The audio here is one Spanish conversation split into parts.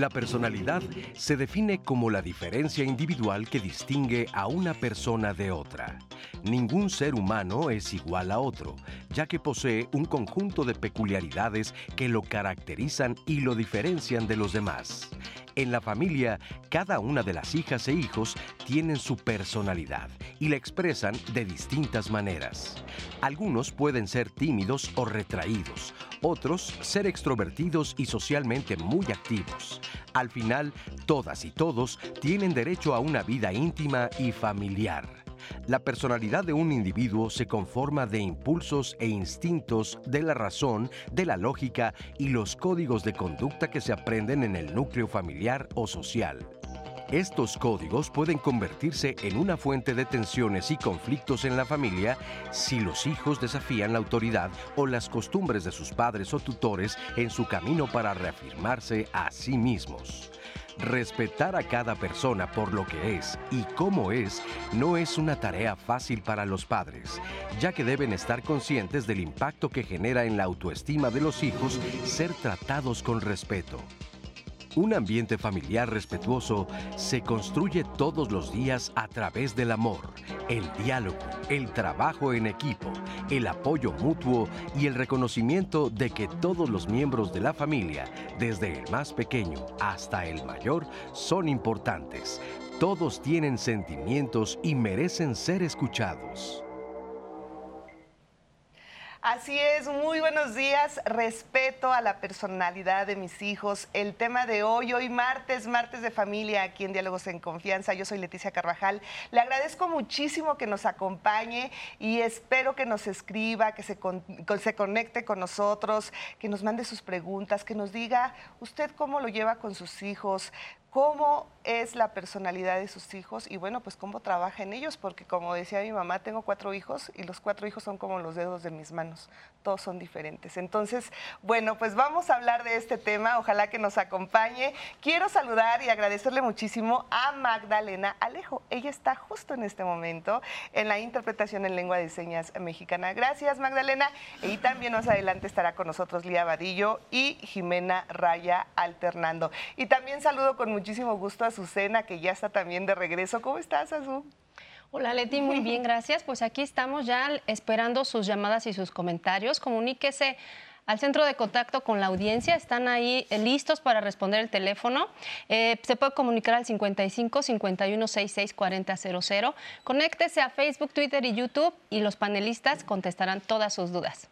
La personalidad se define como la diferencia individual que distingue a una persona de otra. Ningún ser humano es igual a otro, ya que posee un conjunto de peculiaridades que lo caracterizan y lo diferencian de los demás. En la familia, cada una de las hijas e hijos tienen su personalidad y la expresan de distintas maneras. Algunos pueden ser tímidos o retraídos, otros ser extrovertidos y socialmente muy activos. Al final, todas y todos tienen derecho a una vida íntima y familiar. La personalidad de un individuo se conforma de impulsos e instintos de la razón, de la lógica y los códigos de conducta que se aprenden en el núcleo familiar o social. Estos códigos pueden convertirse en una fuente de tensiones y conflictos en la familia si los hijos desafían la autoridad o las costumbres de sus padres o tutores en su camino para reafirmarse a sí mismos. Respetar a cada persona por lo que es y cómo es no es una tarea fácil para los padres, ya que deben estar conscientes del impacto que genera en la autoestima de los hijos ser tratados con respeto. Un ambiente familiar respetuoso se construye todos los días a través del amor, el diálogo, el trabajo en equipo, el apoyo mutuo y el reconocimiento de que todos los miembros de la familia, desde el más pequeño hasta el mayor, son importantes. Todos tienen sentimientos y merecen ser escuchados. Así es, muy buenos días. Respeto a la personalidad de mis hijos. El tema de hoy, hoy martes, martes de familia, aquí en Diálogos en Confianza. Yo soy Leticia Carvajal. Le agradezco muchísimo que nos acompañe y espero que nos escriba, que se, se conecte con nosotros, que nos mande sus preguntas, que nos diga usted cómo lo lleva con sus hijos, cómo es la personalidad de sus hijos y bueno, pues cómo trabaja en ellos, porque como decía mi mamá, tengo cuatro hijos y los cuatro hijos son como los dedos de mis manos, todos son diferentes. Entonces, bueno, pues vamos a hablar de este tema, ojalá que nos acompañe. Quiero saludar y agradecerle muchísimo a Magdalena Alejo, ella está justo en este momento en la interpretación en lengua de señas mexicana. Gracias Magdalena, y también más adelante estará con nosotros Lía Vadillo y Jimena Raya alternando. Y también saludo con muchísimo gusto a Azucena, que ya está también de regreso. ¿Cómo estás, Azu? Hola Leti, muy bien, gracias. Pues aquí estamos ya esperando sus llamadas y sus comentarios. Comuníquese al centro de contacto con la audiencia. Están ahí eh, listos para responder el teléfono. Eh, se puede comunicar al 55 51 66 40 00. Conéctese a Facebook, Twitter y YouTube y los panelistas contestarán todas sus dudas.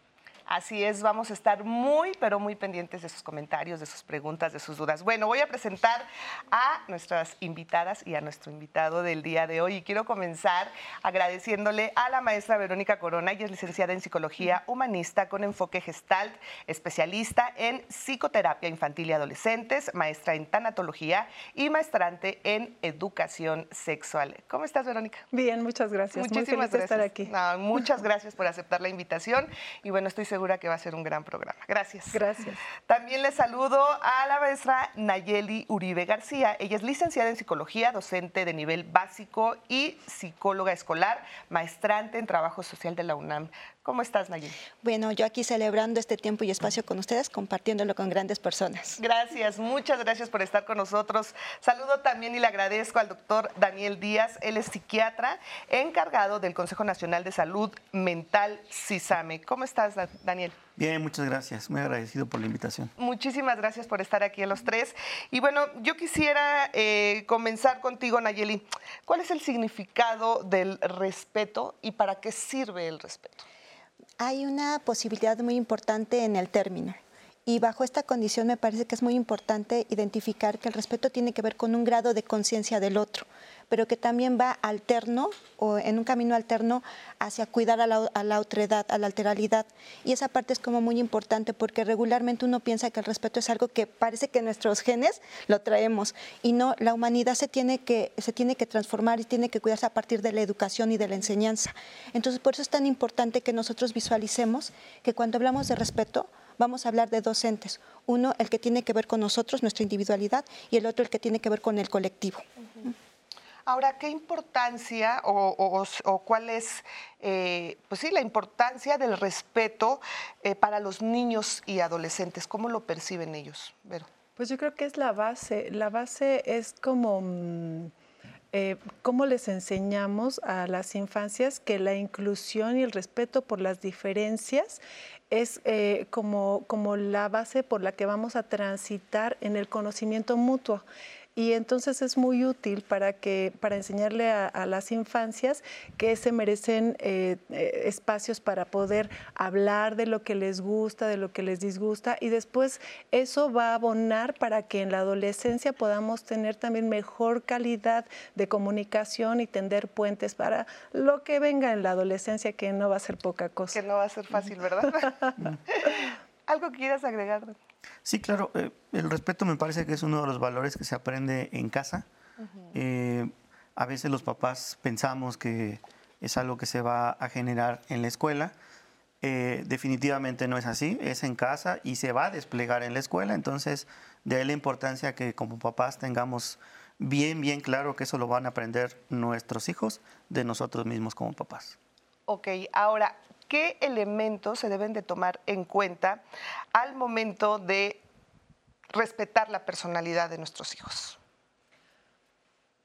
Así es, vamos a estar muy, pero muy pendientes de sus comentarios, de sus preguntas, de sus dudas. Bueno, voy a presentar a nuestras invitadas y a nuestro invitado del día de hoy. Y quiero comenzar agradeciéndole a la maestra Verónica Corona. Ella es licenciada en Psicología Humanista con enfoque gestalt, especialista en psicoterapia infantil y adolescentes, maestra en tanatología y maestrante en educación sexual. ¿Cómo estás, Verónica? Bien, muchas gracias. Muchísimas gracias. estar aquí. muchas gracias por aceptar la invitación. Y bueno, estoy segura segura que va a ser un gran programa. Gracias. Gracias. También le saludo a la maestra Nayeli Uribe García. Ella es licenciada en psicología, docente de nivel básico y psicóloga escolar, maestrante en trabajo social de la UNAM. ¿Cómo estás, Nayeli? Bueno, yo aquí celebrando este tiempo y espacio con ustedes, compartiéndolo con grandes personas. Gracias, muchas gracias por estar con nosotros. Saludo también y le agradezco al doctor Daniel Díaz, él es psiquiatra, encargado del Consejo Nacional de Salud Mental, CISAME. ¿Cómo estás, Daniel? Bien, muchas gracias. Muy agradecido por la invitación. Muchísimas gracias por estar aquí a los tres. Y bueno, yo quisiera eh, comenzar contigo, Nayeli. ¿Cuál es el significado del respeto y para qué sirve el respeto? Hay una posibilidad muy importante en el término. Y bajo esta condición me parece que es muy importante identificar que el respeto tiene que ver con un grado de conciencia del otro, pero que también va alterno o en un camino alterno hacia cuidar a la, a la a la alteralidad. Y esa parte es como muy importante porque regularmente uno piensa que el respeto es algo que parece que nuestros genes lo traemos y no, la humanidad se tiene que, se tiene que transformar y tiene que cuidarse a partir de la educación y de la enseñanza. Entonces por eso es tan importante que nosotros visualicemos que cuando hablamos de respeto, vamos a hablar de dos entes. Uno, el que tiene que ver con nosotros, nuestra individualidad, y el otro, el que tiene que ver con el colectivo. Ahora, ¿qué importancia o, cuál es, eh, pues sí, la importancia del respeto eh, para los niños y adolescentes? ¿Cómo lo perciben ellos? Pues yo creo que es la base. La base es como... Mm, eh, cómo les enseñamos a las infancias que la inclusión y el respeto por las diferencias es como, como la base por la que vamos a transitar en el conocimiento mutuo y entonces es muy útil para que para enseñarle a, las infancias que se merecen eh, eh, espacios para poder hablar de lo que les gusta, de lo que les disgusta y después eso va a abonar para que en la adolescencia podamos tener también mejor calidad de comunicación y tender puentes para lo que venga en la adolescencia que no va a ser poca cosa. Que no va a ser fácil, ¿verdad? ¿Algo que quieras agregar? Sí, claro. Eh, el respeto me parece que es uno de los valores que se aprende en casa. Eh, a veces los papás pensamos que es algo que se va a generar en la escuela. Eh, definitivamente no es así, es en casa y se va a desplegar en la escuela. Entonces, de ahí la importancia que como papás tengamos bien, bien claro que eso lo van a aprender nuestros hijos de nosotros mismos como papás. Ok, ahora, ¿qué elementos se deben de tomar en cuenta al momento de respetar la personalidad de nuestros hijos?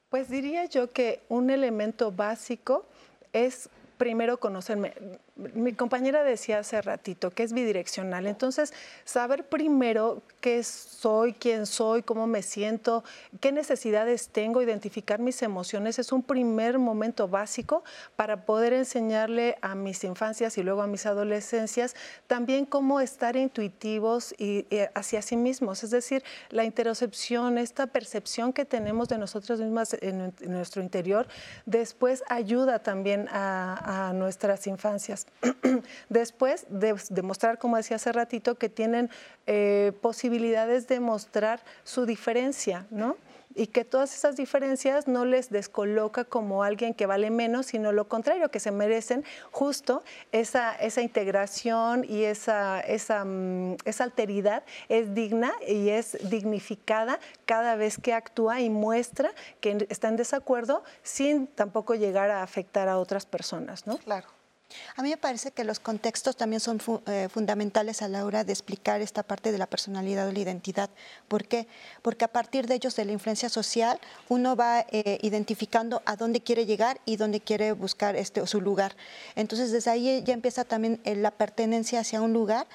Pues diría yo que un elemento básico es primero conocerme mi compañera decía hace ratito que es bidireccional. Entonces, saber primero qué soy, quién soy, cómo me siento, qué necesidades tengo, identificar mis emociones es un primer momento básico para poder enseñarle a mis infancias y luego a mis adolescencias también cómo estar intuitivos y, hacia sí mismos. Es decir, la interocepción, esta percepción que tenemos de nosotros mismas en, nuestro interior, después ayuda también a nuestras infancias. Después de demostrar, como decía hace ratito, que tienen eh, posibilidades de mostrar su diferencia, ¿no? y que todas esas diferencias no les descoloca como alguien que vale menos, sino lo contrario, que se merecen justo esa, esa integración y esa, esa, mm, esa alteridad es digna y es dignificada cada vez que actúa y muestra que está en desacuerdo sin tampoco llegar a afectar a otras personas, ¿no? Claro. A mí me parece que los contextos también son eh, fundamentales a la hora de explicar esta parte de la personalidad o la identidad. ¿Por qué? Porque a partir de ellos, de la influencia social, uno va eh, identificando a dónde quiere llegar y dónde quiere buscar este, su lugar. Entonces, desde ahí ya empieza también eh, la pertenencia hacia un lugar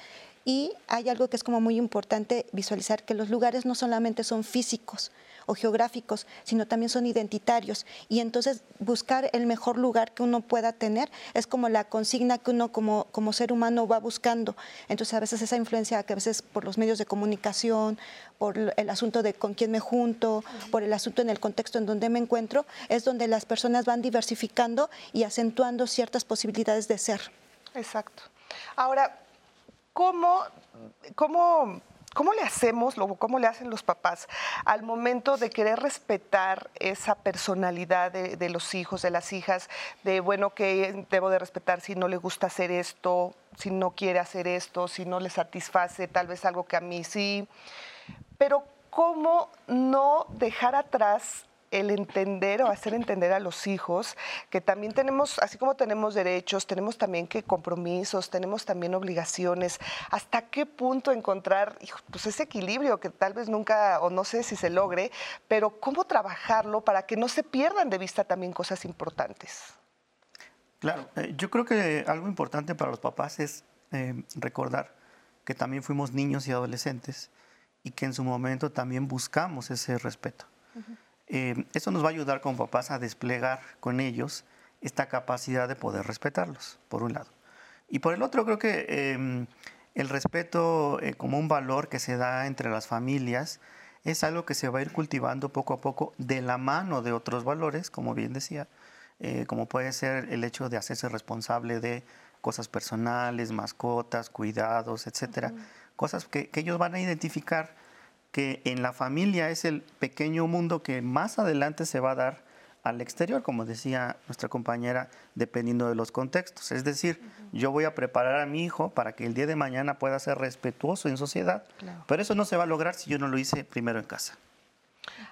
y hay algo que es como muy importante visualizar, que los lugares no solamente son físicos, o geográficos, sino también son identitarios. Y entonces buscar el mejor lugar que uno pueda tener es como la consigna que uno como, como ser humano va buscando. Entonces a veces esa influencia que a veces por los medios de comunicación, por el asunto de con quién me junto, por el asunto en el contexto en donde me encuentro, es donde las personas van diversificando y acentuando ciertas posibilidades de ser. Exacto. Ahora, ¿cómo, cómo ¿Cómo le hacemos, cómo le hacen los papás al momento de querer respetar esa personalidad de, los hijos, de las hijas, de, bueno, que debo de respetar si no le gusta hacer esto, si no quiere hacer esto, si no le satisface tal vez algo que a mí sí? Pero ¿cómo no dejar atrás el entender o hacer entender a los hijos que también tenemos, así como tenemos derechos, tenemos también que compromisos, tenemos también obligaciones. ¿Hasta qué punto encontrar pues ese equilibrio que tal vez nunca o no sé si se logre, pero cómo trabajarlo para que no se pierdan de vista también cosas importantes? Claro, eh, yo creo que algo importante para los papás es eh, recordar que también fuimos niños y adolescentes y que en su momento también buscamos ese respeto. Eh, eso nos va a ayudar como papás a desplegar con ellos esta capacidad de poder respetarlos, por un lado. Y por el otro, creo que em, el respeto eh, como un valor que se da entre las familias es algo que se va a ir cultivando poco a poco de la mano de otros valores, como bien decía, eh, como puede ser el hecho de hacerse responsable de cosas personales, mascotas, cuidados, etcétera, cosas que, que ellos van a identificar que en la familia es el pequeño mundo que más adelante se va a dar al exterior, como decía nuestra compañera, dependiendo de los contextos. Es decir, yo voy a preparar a mi hijo para que el día de mañana pueda ser respetuoso en sociedad, pero eso no se va a lograr si yo no lo hice primero en casa.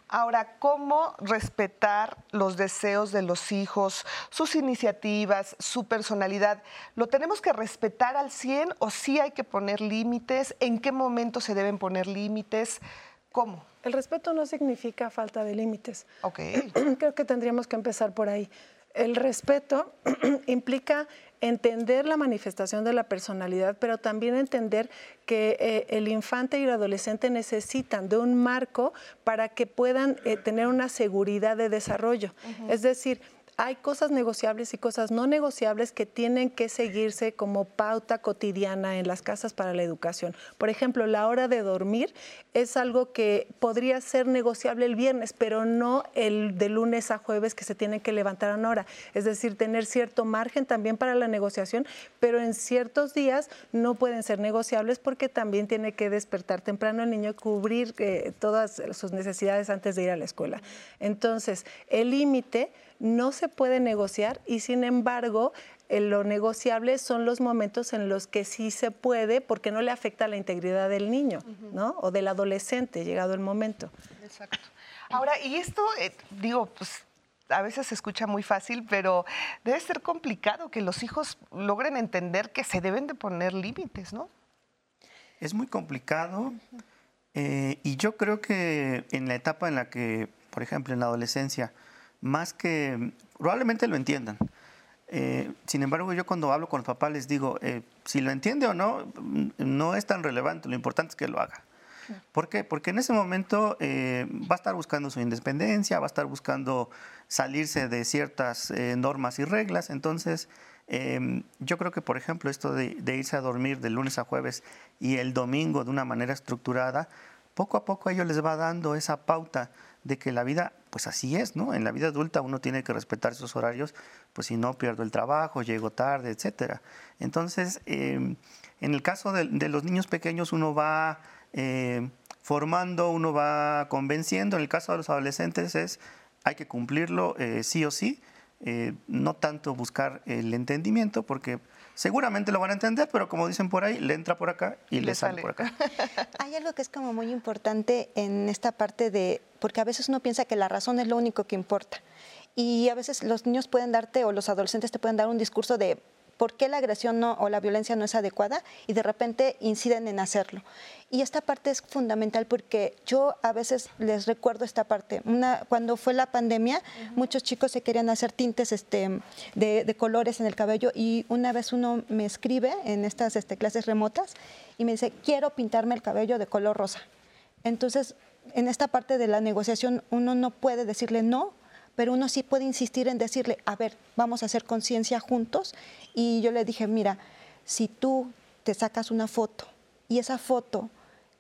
Ahora, ¿cómo respetar los deseos de los hijos, sus iniciativas, su personalidad? ¿Lo tenemos que respetar al 100 o sí hay que poner límites? ¿En qué momento se deben poner límites? ¿Cómo? El respeto no significa falta de límites. Ok. Creo que tendríamos que empezar por ahí. El respeto implica entender la manifestación de la personalidad, pero también entender que eh, el infante y el adolescente necesitan de un marco para que puedan eh, tener una seguridad de desarrollo. Es decir, hay cosas negociables y cosas no negociables que tienen que seguirse como pauta cotidiana en las casas para la educación. Por ejemplo, la hora de dormir es algo que podría ser negociable el viernes, pero no el de lunes a jueves que se tienen que levantar a una hora. Es decir, tener cierto margen también para la negociación, pero en ciertos días no pueden ser negociables porque también tiene que despertar temprano el niño, cubrir eh, todas sus necesidades antes de ir a la escuela. Entonces, el límite no se puede negociar y sin embargo lo negociable son los momentos en los que sí se puede porque no le afecta la integridad del niño, ¿no? O del adolescente, llegado el momento. Exacto. Ahora, y esto, eh, digo, pues a veces se escucha muy fácil, pero debe ser complicado que los hijos logren entender que se deben de poner límites, ¿no? Es muy complicado eh, y yo creo que en la etapa en la que, por ejemplo, en la adolescencia, más que, probablemente lo entiendan. Eh, sin embargo, yo cuando hablo con los papás les digo, eh, si lo entiende o no, no es tan relevante, lo importante es que lo haga. ¿Por qué? Porque en ese momento eh, va a estar buscando su independencia, va a estar buscando salirse de ciertas normas y reglas. Entonces, em, yo creo que, por ejemplo, esto de, de, irse a dormir de lunes a jueves y el domingo de una manera estructurada, poco a poco a ellos les va dando esa pauta de que la vida, pues así es, ¿no? En la vida adulta uno tiene que respetar esos horarios, pues si no pierdo el trabajo, llego tarde, etcétera. Entonces, em, en el caso de, los niños pequeños uno va em, formando, uno va convenciendo. En el caso de los adolescentes es hay que cumplirlo eh, sí o sí, eh, no tanto buscar el entendimiento, porque seguramente lo van a entender, pero como dicen por ahí, le entra por acá y le, sale. por acá. Hay algo que es como muy importante en esta parte de, porque a veces uno piensa que la razón es lo único que importa. Y a veces los niños pueden darte o los adolescentes te pueden dar un discurso de por qué la agresión no, o la violencia no es adecuada y de repente inciden en hacerlo. Y esta parte es fundamental porque yo a veces les recuerdo esta parte. Una, cuando fue la pandemia, muchos chicos se querían hacer tintes este, de, colores en el cabello y una vez uno me escribe en estas este, clases remotas y me dice, quiero pintarme el cabello de color rosa. Entonces, en esta parte de la negociación uno no puede decirle no, pero uno sí puede insistir en decirle, a ver, vamos a hacer conciencia juntos. Y yo le dije, mira, si tú te sacas una foto y esa foto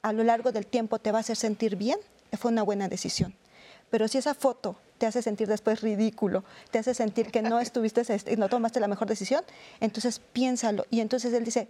a lo largo del tiempo te va a hacer sentir bien, fue una buena decisión. Pero si esa foto te hace sentir después ridículo, te hace sentir que no estuviste, no tomaste la mejor decisión, entonces piénsalo. Y entonces él dice,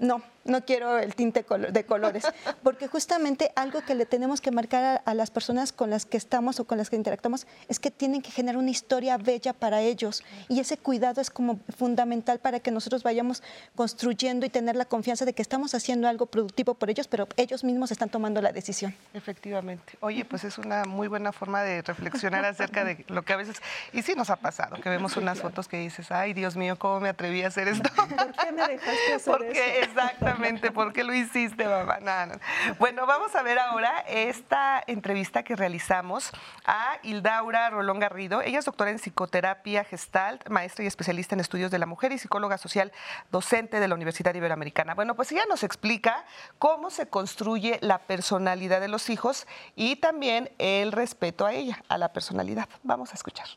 no, no quiero el tinte de colores, porque justamente algo que le tenemos que marcar a, las personas con las que estamos o con las que interactuamos es que tienen que generar una historia bella para ellos y ese cuidado es como fundamental para que nosotros vayamos construyendo y tener la confianza de que estamos haciendo algo productivo por ellos, pero ellos mismos están tomando la decisión. Efectivamente. Oye, pues es una muy buena forma de reflexionar acerca de lo que a veces, y sí nos ha pasado, que vemos unas fotos que dices, ay Dios mío, ¿cómo me atreví a hacer esto? ¿Por qué me dejaste hacer Porque, Exactamente, ¿por qué lo hiciste, mamá? Bueno, vamos a ver ahora esta entrevista que realizamos a Hildaura Rolón Garrido. Ella es doctora en psicoterapia gestalt, maestra y especialista en estudios de la mujer y psicóloga social, docente de la Universidad Iberoamericana. Bueno, pues ella nos explica cómo se construye la personalidad de los hijos y también el respeto a ella, a la personalidad. Vamos a escuchar.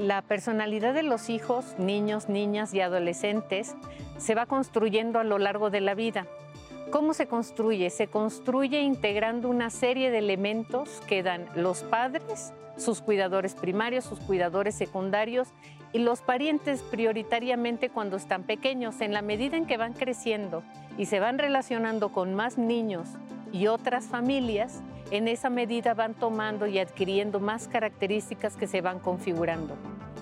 La personalidad de los hijos, niños, niñas y adolescentes se va construyendo a lo largo de la vida. ¿Cómo se construye? Se construye integrando una serie de elementos que dan los padres, sus cuidadores primarios, sus cuidadores secundarios y los parientes prioritariamente cuando están pequeños. En la medida en que van creciendo y se van relacionando con más niños y otras familias, en esa medida van tomando y adquiriendo más características que se van configurando.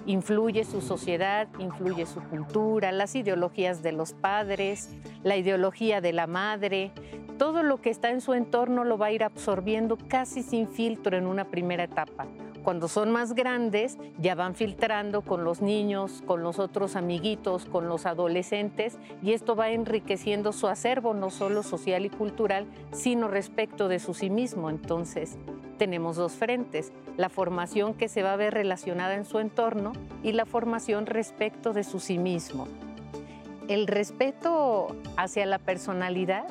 Influye su sociedad, influye su cultura, las ideologías de los padres, la ideología de la madre, todo lo que está en su entorno lo va a ir absorbiendo casi sin filtro en una primera etapa Cuando son más grandes, ya van filtrando con los niños, con los otros amiguitos, con los adolescentes, y esto va enriqueciendo su acervo, no solo social y cultural, sino respecto de su sí mismo. Entonces, tenemos dos frentes, la formación que se va a ver relacionada en su entorno y la formación respecto de su sí mismo. El respeto hacia la personalidad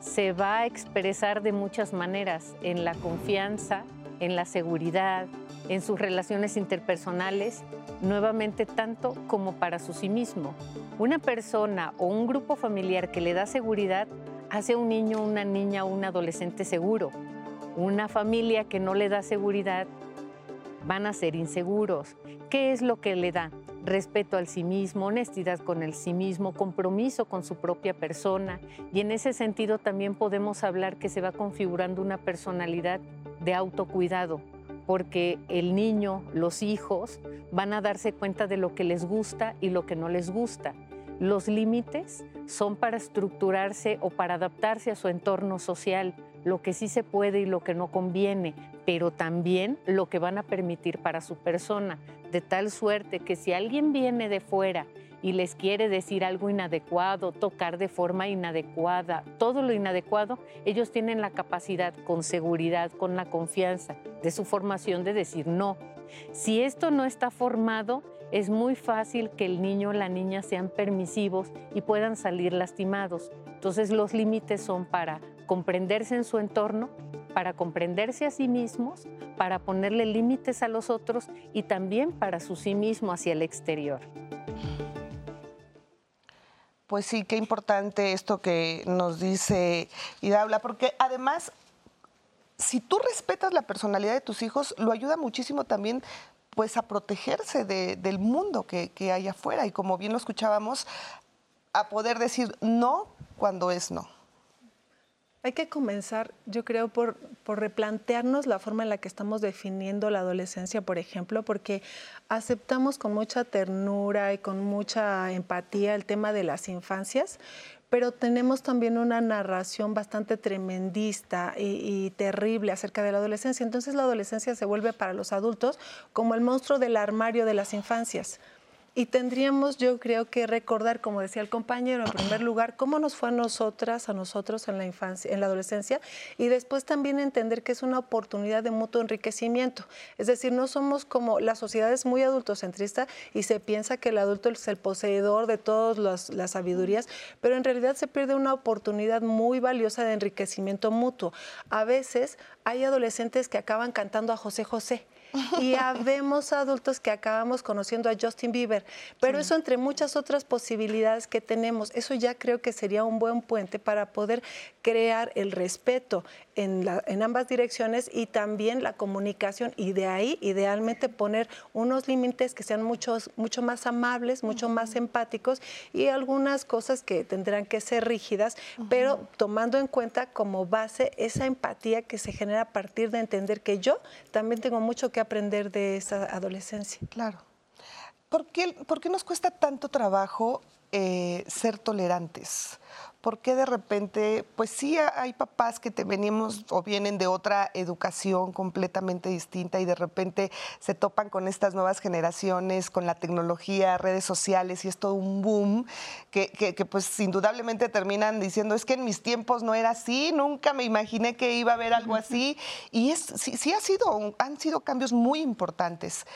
se va a expresar de muchas maneras, en la confianza, en la seguridad, en sus relaciones interpersonales, nuevamente tanto como para su sí mismo. Una persona o un grupo familiar que le da seguridad hace a un niño, una niña o un adolescente seguro. Una familia que no le da seguridad van a ser inseguros. ¿Qué es lo que le da? Respeto al sí mismo, honestidad con el sí mismo, compromiso con su propia persona. Y en ese sentido también podemos hablar que se va configurando una personalidad de autocuidado, porque el niño, los hijos, van a darse cuenta de lo que les gusta y lo que no les gusta. Los límites son para estructurarse o para adaptarse a su entorno social, lo que sí se puede y lo que no conviene, pero también lo que van a permitir para su persona, de tal suerte que si alguien viene de fuera y les quiere decir algo inadecuado, tocar de forma inadecuada, todo lo inadecuado, ellos tienen la capacidad con seguridad, con la confianza de su formación de decir no. Si esto no está formado, es muy fácil que el niño o la niña sean permisivos y puedan salir lastimados. Entonces los límites son para comprenderse en su entorno, para comprenderse a sí mismos, para ponerle límites a los otros y también para su sí mismo hacia el exterior. Pues sí, qué importante esto que nos dice Idaula, porque además, si tú respetas la personalidad de tus hijos, lo ayuda muchísimo también pues a protegerse del mundo que hay afuera y como bien lo escuchábamos, a poder decir no cuando es no. Hay que comenzar, yo creo, por, replantearnos la forma en la que estamos definiendo la adolescencia, por ejemplo, porque aceptamos con mucha ternura y con mucha empatía el tema de las infancias, pero tenemos también una narración bastante tremendista y, y, terrible acerca de la adolescencia. Entonces la adolescencia se vuelve para los adultos como el monstruo del armario de las infancias. Y tendríamos, yo creo, que recordar, como decía el compañero, en primer lugar, cómo nos fue a nosotras, a nosotros en la infancia, en la adolescencia, y después también entender que es una oportunidad de mutuo enriquecimiento. Es decir, no somos como la sociedad es muy adultocentrista y se piensa que el adulto es el poseedor de todas las sabidurías, pero en realidad se pierde una oportunidad muy valiosa de enriquecimiento mutuo. A veces hay adolescentes que acaban cantando a José José y habemos adultos que acabamos conociendo a Justin Bieber. Pero sí. eso entre muchas otras posibilidades que tenemos, eso ya creo que sería un buen puente para poder crear el respeto en, la, en ambas direcciones y también la comunicación y de ahí idealmente poner unos límites que sean muchos, mucho más amables, mucho uh -huh. más empáticos y algunas cosas que tendrán que ser rígidas, uh -huh. pero tomando en cuenta como base esa empatía que se genera a partir de entender que yo también tengo mucho que aprender de esa adolescencia. Claro. ¿Por qué, por qué nos cuesta tanto trabajo eh, ser tolerantes? ¿Por qué de repente, pues sí hay papás que te venimos o vienen de otra educación completamente distinta y de repente se topan con estas nuevas generaciones, con la tecnología, redes sociales y es todo un boom que, que, que pues indudablemente terminan diciendo es que en mis tiempos no era así, nunca me imaginé que iba a haber algo así y es, sí, sí ha sido, han sido cambios muy importantes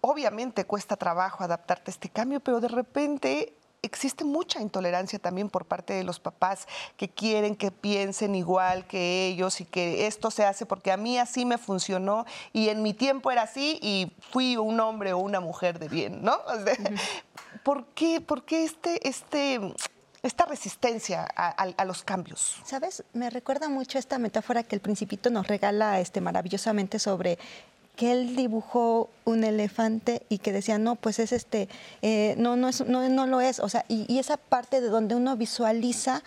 obviamente cuesta trabajo adaptarte a este cambio, pero de repente existe mucha intolerancia también por parte de los papás que quieren que piensen igual que ellos y que esto se hace porque a mí así me funcionó y en mi tiempo era así y fui un hombre o una mujer de bien, ¿no? O sea, uh -huh. ¿Por qué, por qué este, este, esta resistencia a, a, a, los cambios? ¿Sabes? Me recuerda mucho esta metáfora que el principito nos regala este, maravillosamente sobre que él dibujó un elefante y que decía, no, pues es este, eh, no, no, es, no, no, lo es. O sea, y, esa parte de donde uno visualiza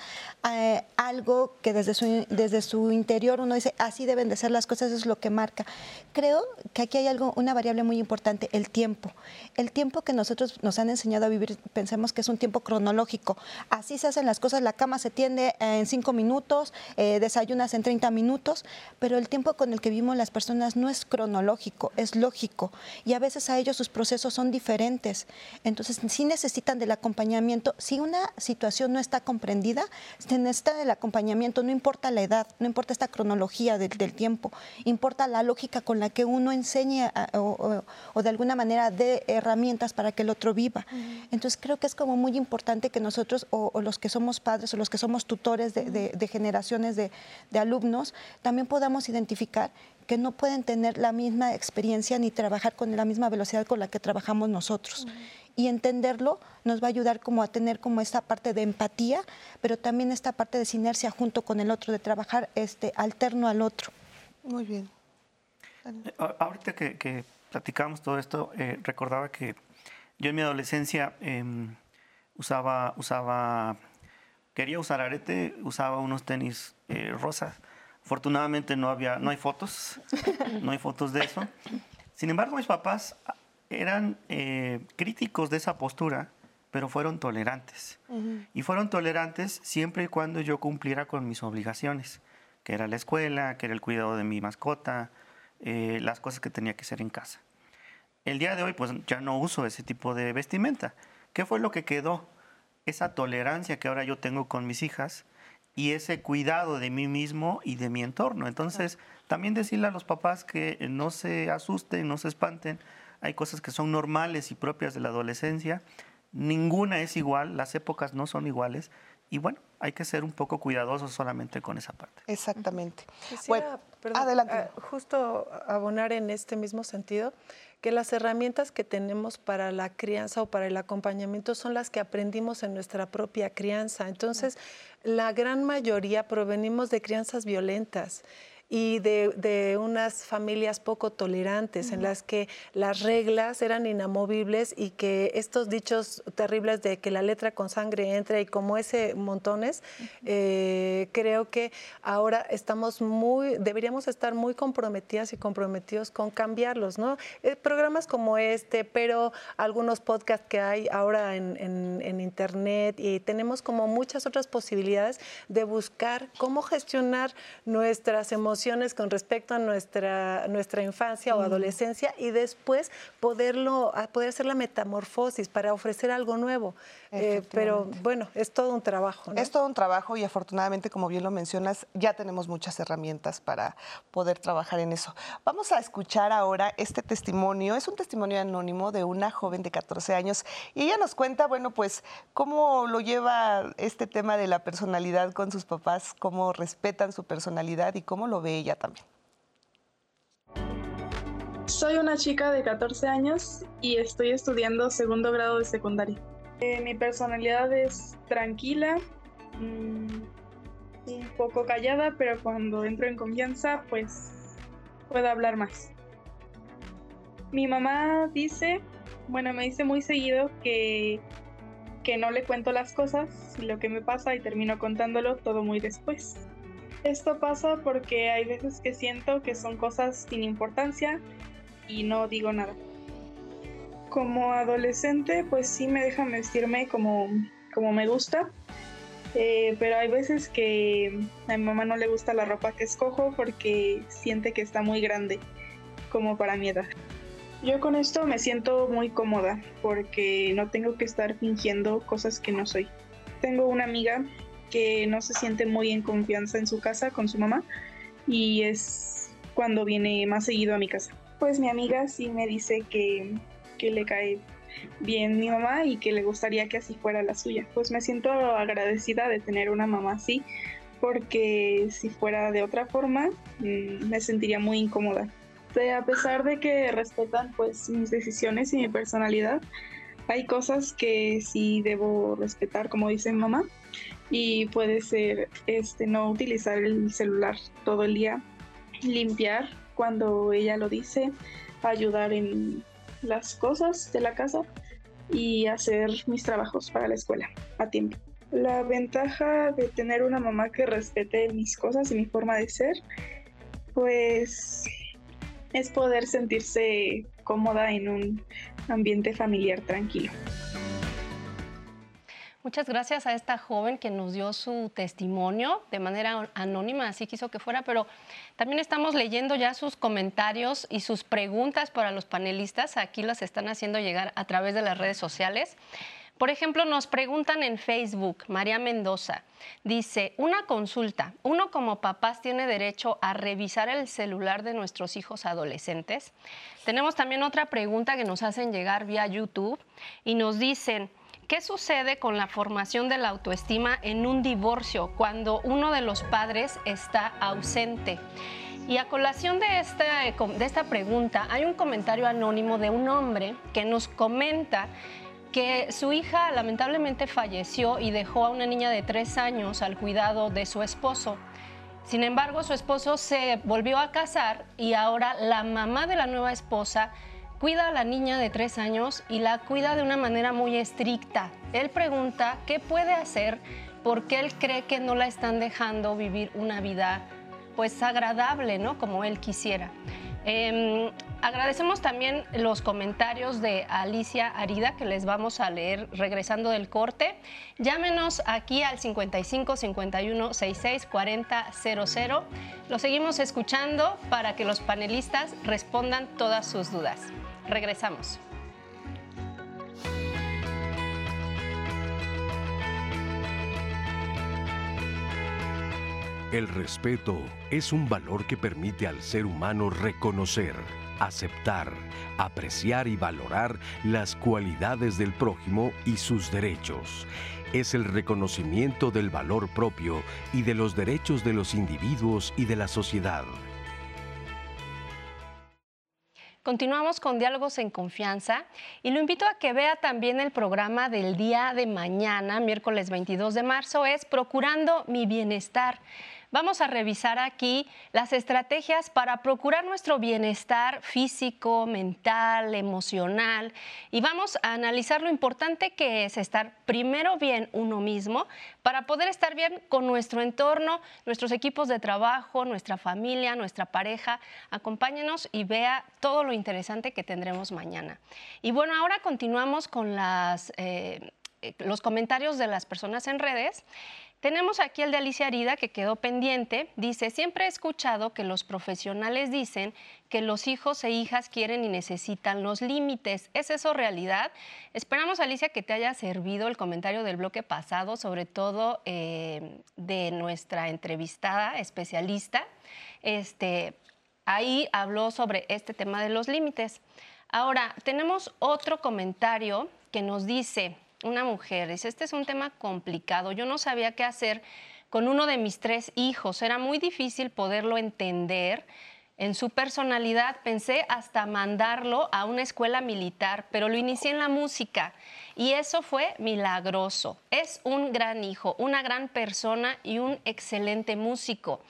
eh, algo que desde su, desde su interior uno dice, así deben de ser las cosas, es lo que marca. Creo que aquí hay algo, una variable muy importante, el tiempo. El tiempo que nosotros nos han enseñado a vivir, pensemos que es un tiempo cronológico. Así se hacen las cosas, la cama se tiende en cinco minutos, eh, desayunas en 30 minutos, pero el tiempo con el que vivimos las personas no es cronológico, es lógico. Y a veces a ellos sus procesos son diferentes. Entonces, si necesitan del acompañamiento. Si una situación no está comprendida, se necesita del acompañamiento, no importa la edad, no importa esta cronología del, tiempo, importa la lógica con la que uno enseñe o, de alguna manera dé herramientas para que el otro viva. Entonces, creo que es como muy importante que nosotros, o, los que somos padres, o los que somos tutores de, generaciones de, de alumnos, también podamos identificar que no pueden tener la misma experiencia ni trabajar con la misma velocidad con la que trabajamos nosotros. Y entenderlo nos va a ayudar como a tener como esta parte de empatía, pero también esta parte de sinergia junto con el otro, de trabajar este, alterno al otro. Muy bien. Eh, ahorita que, que platicamos todo esto, eh, recordaba que yo en mi adolescencia em, usaba, usaba, quería usar arete, usaba unos tenis eh, rosas Afortunadamente no, había, no hay fotos, no hay fotos de eso. Sin embargo, mis papás eran eh, críticos de esa postura, pero fueron tolerantes. Y fueron tolerantes siempre y cuando yo cumpliera con mis obligaciones, que era la escuela, que era el cuidado de mi mascota, eh, las cosas que tenía que hacer en casa. El día de hoy, pues ya no uso ese tipo de vestimenta. ¿Qué fue lo que quedó? Esa tolerancia que ahora yo tengo con mis hijas, y ese cuidado de mí mismo y de mi entorno. Entonces, también decirle a los papás que no se asusten, no se espanten. Hay cosas que son normales y propias de la adolescencia. Ninguna es igual, las épocas no son iguales. Y bueno, hay que ser un poco cuidadosos solamente con esa parte. Exactamente. bueno, adelante. Ah, justo abonar en este mismo sentido que las herramientas que tenemos para la crianza o para el acompañamiento son las que aprendimos en nuestra propia crianza. Entonces, la gran mayoría provenimos de crianzas violentas y de, unas familias poco tolerantes en las que las reglas eran inamovibles y que estos dichos terribles de que la letra con sangre entra y como ese montones, eh, creo que ahora estamos muy, deberíamos estar muy comprometidas y comprometidos con cambiarlos, ¿no? Eh, programas como este, pero algunos podcasts que hay ahora en, en internet y tenemos como muchas otras posibilidades de buscar cómo gestionar nuestras emociones con respecto a nuestra, nuestra infancia o adolescencia y después poderlo, poder hacer la metamorfosis para ofrecer algo nuevo. Eh, pero bueno, es todo un trabajo. Es todo un trabajo y afortunadamente, como bien lo mencionas, ya tenemos muchas herramientas para poder trabajar en eso. Vamos a escuchar ahora este testimonio. Es un testimonio anónimo de una joven de 14 años y ella nos cuenta, bueno, pues cómo lo lleva este tema de la personalidad con sus papás, cómo respetan su personalidad y cómo lo ve ella también. Soy una chica de 14 años y estoy estudiando segundo grado de secundaria. Eh, mi personalidad es tranquila, mm, un poco callada, pero cuando entro en confianza, pues puedo hablar más. Mi mamá dice, bueno, me dice muy seguido que, que no le cuento las cosas, lo que me pasa y termino contándolo todo muy después. Esto pasa porque hay veces que siento que son cosas sin importancia y no digo nada. Como adolescente, pues sí me dejan vestirme como, como me gusta, eh, pero hay veces que a mi mamá no le gusta la ropa que escojo porque siente que está muy grande como para mi edad. Yo con esto me siento muy cómoda porque no tengo que estar fingiendo cosas que no soy. Tengo una amiga que no se siente muy en confianza en su casa con su mamá y es cuando viene más seguido a mi casa. Pues mi amiga sí me dice que, que le cae bien mi mamá y que le gustaría que así fuera la suya. Pues me siento agradecida de tener una mamá así porque si fuera de otra forma mm, me sentiría muy incómoda. a pesar de que respetan pues mis decisiones y mi personalidad, hay cosas que sí debo respetar, como dice mamá, y puede ser este no utilizar el celular todo el día, limpiar cuando ella lo dice, ayudar en las cosas de la casa y hacer mis trabajos para la escuela a tiempo. La ventaja de tener una mamá que respete mis cosas y mi forma de ser, pues es poder sentirse cómoda en un ambiente familiar tranquilo. Muchas gracias a esta joven que nos dio su testimonio de manera anónima, así quiso que fuera, pero también estamos leyendo ya sus comentarios y sus preguntas para los panelistas. Aquí las están haciendo llegar a través de las redes sociales. Por ejemplo, nos preguntan en Facebook, María Mendoza, dice, una consulta, ¿uno como papás tiene derecho a revisar el celular de nuestros hijos adolescentes? Tenemos también otra pregunta que nos hacen llegar vía YouTube y nos dicen, ¿Qué sucede con la formación de la autoestima en un divorcio cuando uno de los padres está ausente? Y a colación de esta, de esta pregunta, hay un comentario anónimo de un hombre que nos comenta que su hija lamentablemente falleció y dejó a una niña de tres años al cuidado de su esposo. Sin embargo, su esposo se volvió a casar y ahora la mamá de la nueva esposa cuida a la niña de tres años y la cuida de una manera muy estricta. Él pregunta qué puede hacer porque él cree que no la están dejando vivir una vida pues agradable, ¿no? Como él quisiera. Em, agradecemos también los comentarios de Alicia Arida que les vamos a leer regresando del corte. Llámenos aquí al 55 51 66 40 00. Lo seguimos escuchando para que los panelistas respondan todas sus dudas. Regresamos. El respeto es un valor que permite al ser humano reconocer, aceptar, apreciar y valorar las cualidades del prójimo y sus derechos. Es el reconocimiento del valor propio y de los derechos de los individuos y de la sociedad. Continuamos con Diálogos en Confianza y lo invito a que vea también el programa del día de mañana, miércoles 22 de marzo, es Procurando mi Bienestar. Vamos a revisar aquí las estrategias para procurar nuestro bienestar físico, mental, emocional y vamos a analizar lo importante que es estar primero bien uno mismo para poder estar bien con nuestro entorno, nuestros equipos de trabajo, nuestra familia, nuestra pareja. Acompáñenos y vea todo lo interesante que tendremos mañana. Y bueno, ahora continuamos con. Eh, eh, los comentarios de las personas en redes tenemos aquí el de Alicia Arida que quedó pendiente. Dice, siempre he escuchado que los profesionales dicen que los hijos e hijas quieren y necesitan los límites. ¿Es eso realidad? Esperamos, Alicia, que te haya servido el comentario del bloque pasado, sobre todo eh, de nuestra entrevistada especialista. Este, ahí habló sobre este tema de los límites. Ahora, tenemos otro comentario que nos dice, una mujer. Dice, este es un tema complicado. Yo no sabía qué hacer con uno de mis tres hijos. Era muy difícil poderlo entender. En su personalidad pensé hasta mandarlo a una escuela militar, pero lo inicié en la música y eso fue milagroso. Es un gran hijo, una gran persona y un excelente músico.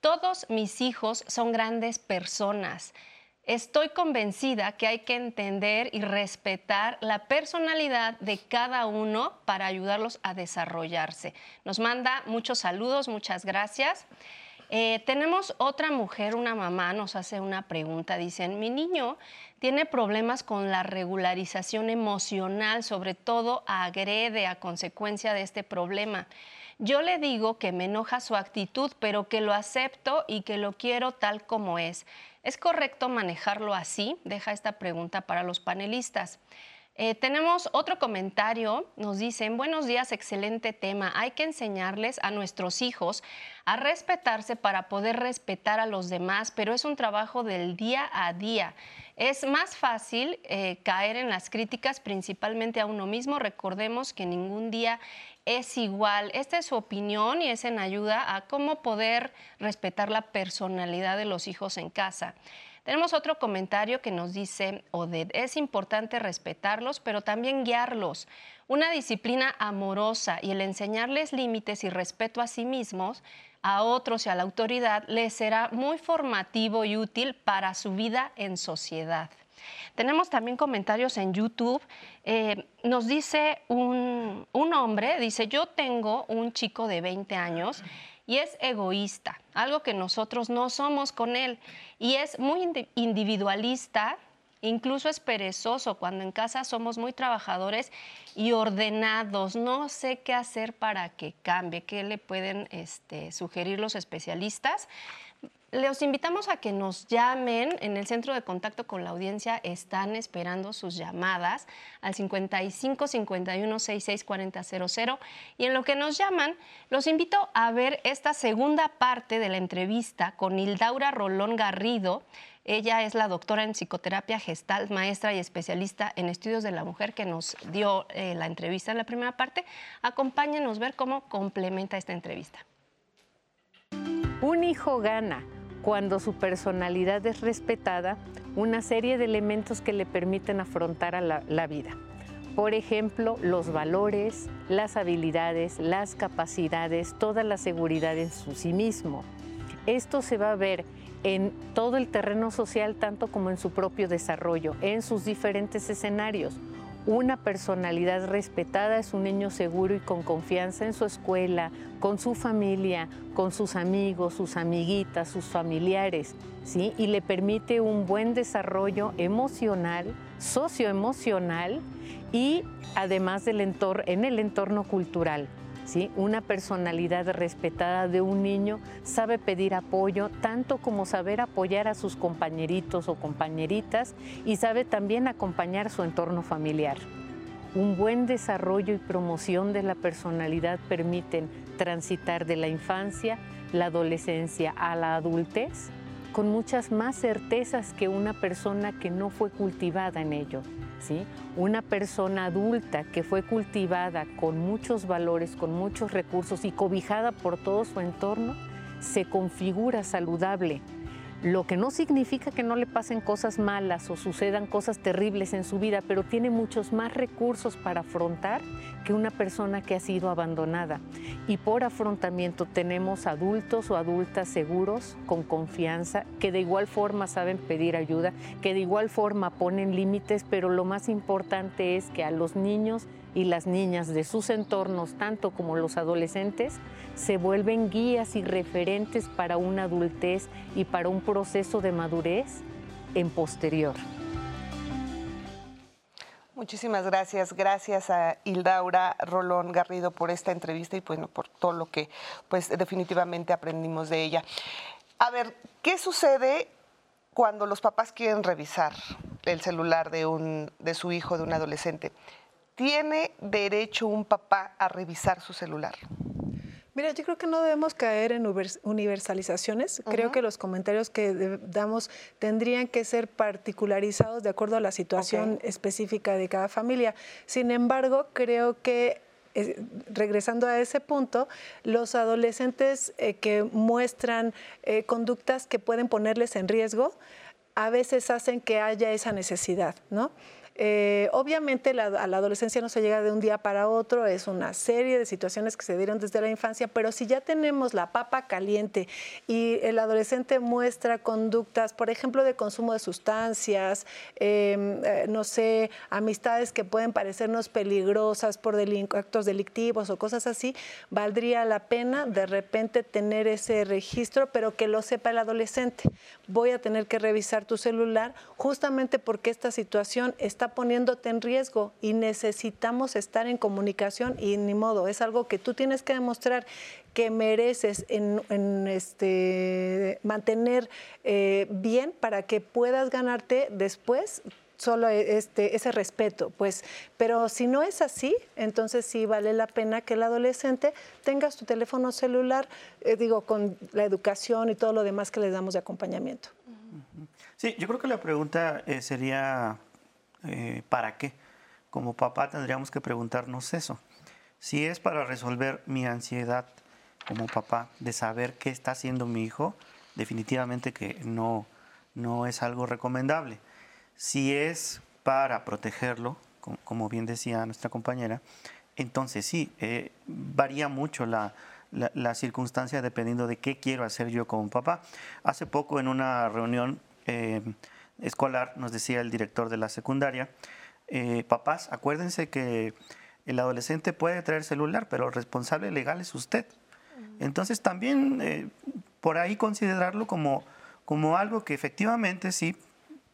Todos mis hijos son grandes personas. Estoy convencida que hay que entender y respetar la personalidad de cada uno para ayudarlos a desarrollarse. Nos manda muchos saludos, muchas gracias. Eh, tenemos otra mujer, una mamá, nos hace una pregunta. Dicen, mi niño tiene problemas con la regularización emocional, sobre todo agrede a consecuencia de este problema. Yo le digo que me enoja su actitud, pero que lo acepto y que lo quiero tal como es. ¿Es correcto manejarlo así? Deja esta pregunta para los panelistas. Eh, tenemos otro comentario, nos dicen, buenos días, excelente tema. Hay que enseñarles a nuestros hijos a respetarse para poder respetar a los demás, pero es un trabajo del día a día. Es más fácil eh, caer en las críticas principalmente a uno mismo. Recordemos que ningún día es igual. Esta es su opinión y es en ayuda a cómo poder respetar la personalidad de los hijos en casa. Tenemos otro comentario que nos dice, Oded, es importante respetarlos, pero también guiarlos. Una disciplina amorosa y el enseñarles límites y respeto a sí mismos a otros y a la autoridad les será muy formativo y útil para su vida en sociedad. Tenemos también comentarios en YouTube. Eh, nos dice un, un hombre, dice, yo tengo un chico de 20 años y es egoísta, algo que nosotros no somos con él, y es muy individualista, incluso es perezoso cuando en casa somos muy trabajadores y ordenados. No sé qué hacer para que cambie, qué le pueden este, sugerir los especialistas. Les invitamos a que nos llamen en el centro de contacto con la audiencia. Están esperando sus llamadas al 55 51 66 40 00. Y en lo que nos llaman, los invito a ver esta segunda parte de la entrevista con Hildaura Rolón Garrido. Ella es la doctora en psicoterapia gestal, maestra y especialista en estudios de la mujer que nos dio eh, la entrevista en la primera parte. Acompáñenos a ver cómo complementa esta entrevista. Un hijo gana cuando su personalidad es respetada, una serie de elementos que le permiten afrontar a la, vida. Por ejemplo, los valores, las habilidades, las capacidades, toda la seguridad en su sí mismo. Esto se va a ver en todo el terreno social, tanto como en su propio desarrollo, en sus diferentes escenarios. Una personalidad respetada es un niño seguro y con confianza en su escuela, con su familia, con sus amigos, sus amiguitas, sus familiares, ¿sí? Y le permite un buen desarrollo emocional, socioemocional y además del en el entorno cultural. Una personalidad respetada de un niño sabe pedir apoyo, tanto como saber apoyar a sus compañeritos o compañeritas y sabe también acompañar su entorno familiar. Un buen desarrollo y promoción de la personalidad permiten transitar de la infancia, la adolescencia a la adultez con muchas más certezas que una persona que no fue cultivada en ello. Una persona adulta que fue cultivada con muchos valores, con muchos recursos y cobijada por todo su entorno, se configura saludable lo que no significa que no le pasen cosas malas o sucedan cosas terribles en su vida, pero tiene muchos más recursos para afrontar que una persona que ha sido abandonada. Y por afrontamiento tenemos adultos o adultas seguros, con confianza, que de igual forma saben pedir ayuda, que de igual forma ponen límites, pero lo más importante es que a los niños y las niñas de sus entornos, tanto como los adolescentes, se vuelven guías y referentes para una adultez y para un proceso de madurez en posterior. Muchísimas gracias. Gracias a Hildaura Rolón Garrido por esta entrevista y bueno, por todo lo que pues definitivamente aprendimos de ella. A ver, ¿qué sucede cuando los papás quieren revisar el celular de, un, de su hijo, de un adolescente? ¿Tiene derecho un papá a revisar su celular? Mira, yo creo que no debemos caer en universalizaciones. Creo que los comentarios que damos tendrían que ser particularizados de acuerdo a la situación específica de cada familia. Sin embargo, creo que eh, regresando a ese punto, los adolescentes eh, que muestran eh, conductas que pueden ponerles en riesgo, a veces hacen que haya esa necesidad, ¿no? Eh, obviamente a la adolescencia no se llega de un día para otro, es una serie de situaciones que se dieron desde la infancia, pero si ya tenemos la papa caliente y el adolescente muestra conductas, por ejemplo, de consumo de sustancias, em, eh, no sé, amistades que pueden parecernos peligrosas por actos delictivos o cosas así, valdría la pena de repente tener ese registro, pero que lo sepa el adolescente. Voy a tener que revisar tu celular justamente porque esta situación está está poniéndote en riesgo y necesitamos estar en comunicación y ni modo, es algo que tú tienes que demostrar que mereces en, este, mantener eh, bien para que puedas ganarte después solo este, ese respeto, pues, pero si no es así, entonces sí vale la pena que el adolescente tenga su teléfono celular, eh, digo, con la educación y todo lo demás que le damos de acompañamiento. Sí, yo creo que la pregunta eh, sería eh, ¿para qué? Como papá tendríamos que preguntarnos eso. Si es para resolver mi ansiedad como papá de saber qué está haciendo mi hijo, definitivamente que no, no es algo recomendable. Si es para protegerlo, como bien decía nuestra compañera, entonces sí, eh, varía mucho la, la, circunstancia dependiendo de qué quiero hacer yo como papá. Hace poco en una reunión eh, escolar nos decía el director de la secundaria, eh, papás, acuérdense que el adolescente puede traer celular, pero el responsable legal es usted. Entonces también eh, por ahí considerarlo como, como algo que efectivamente sí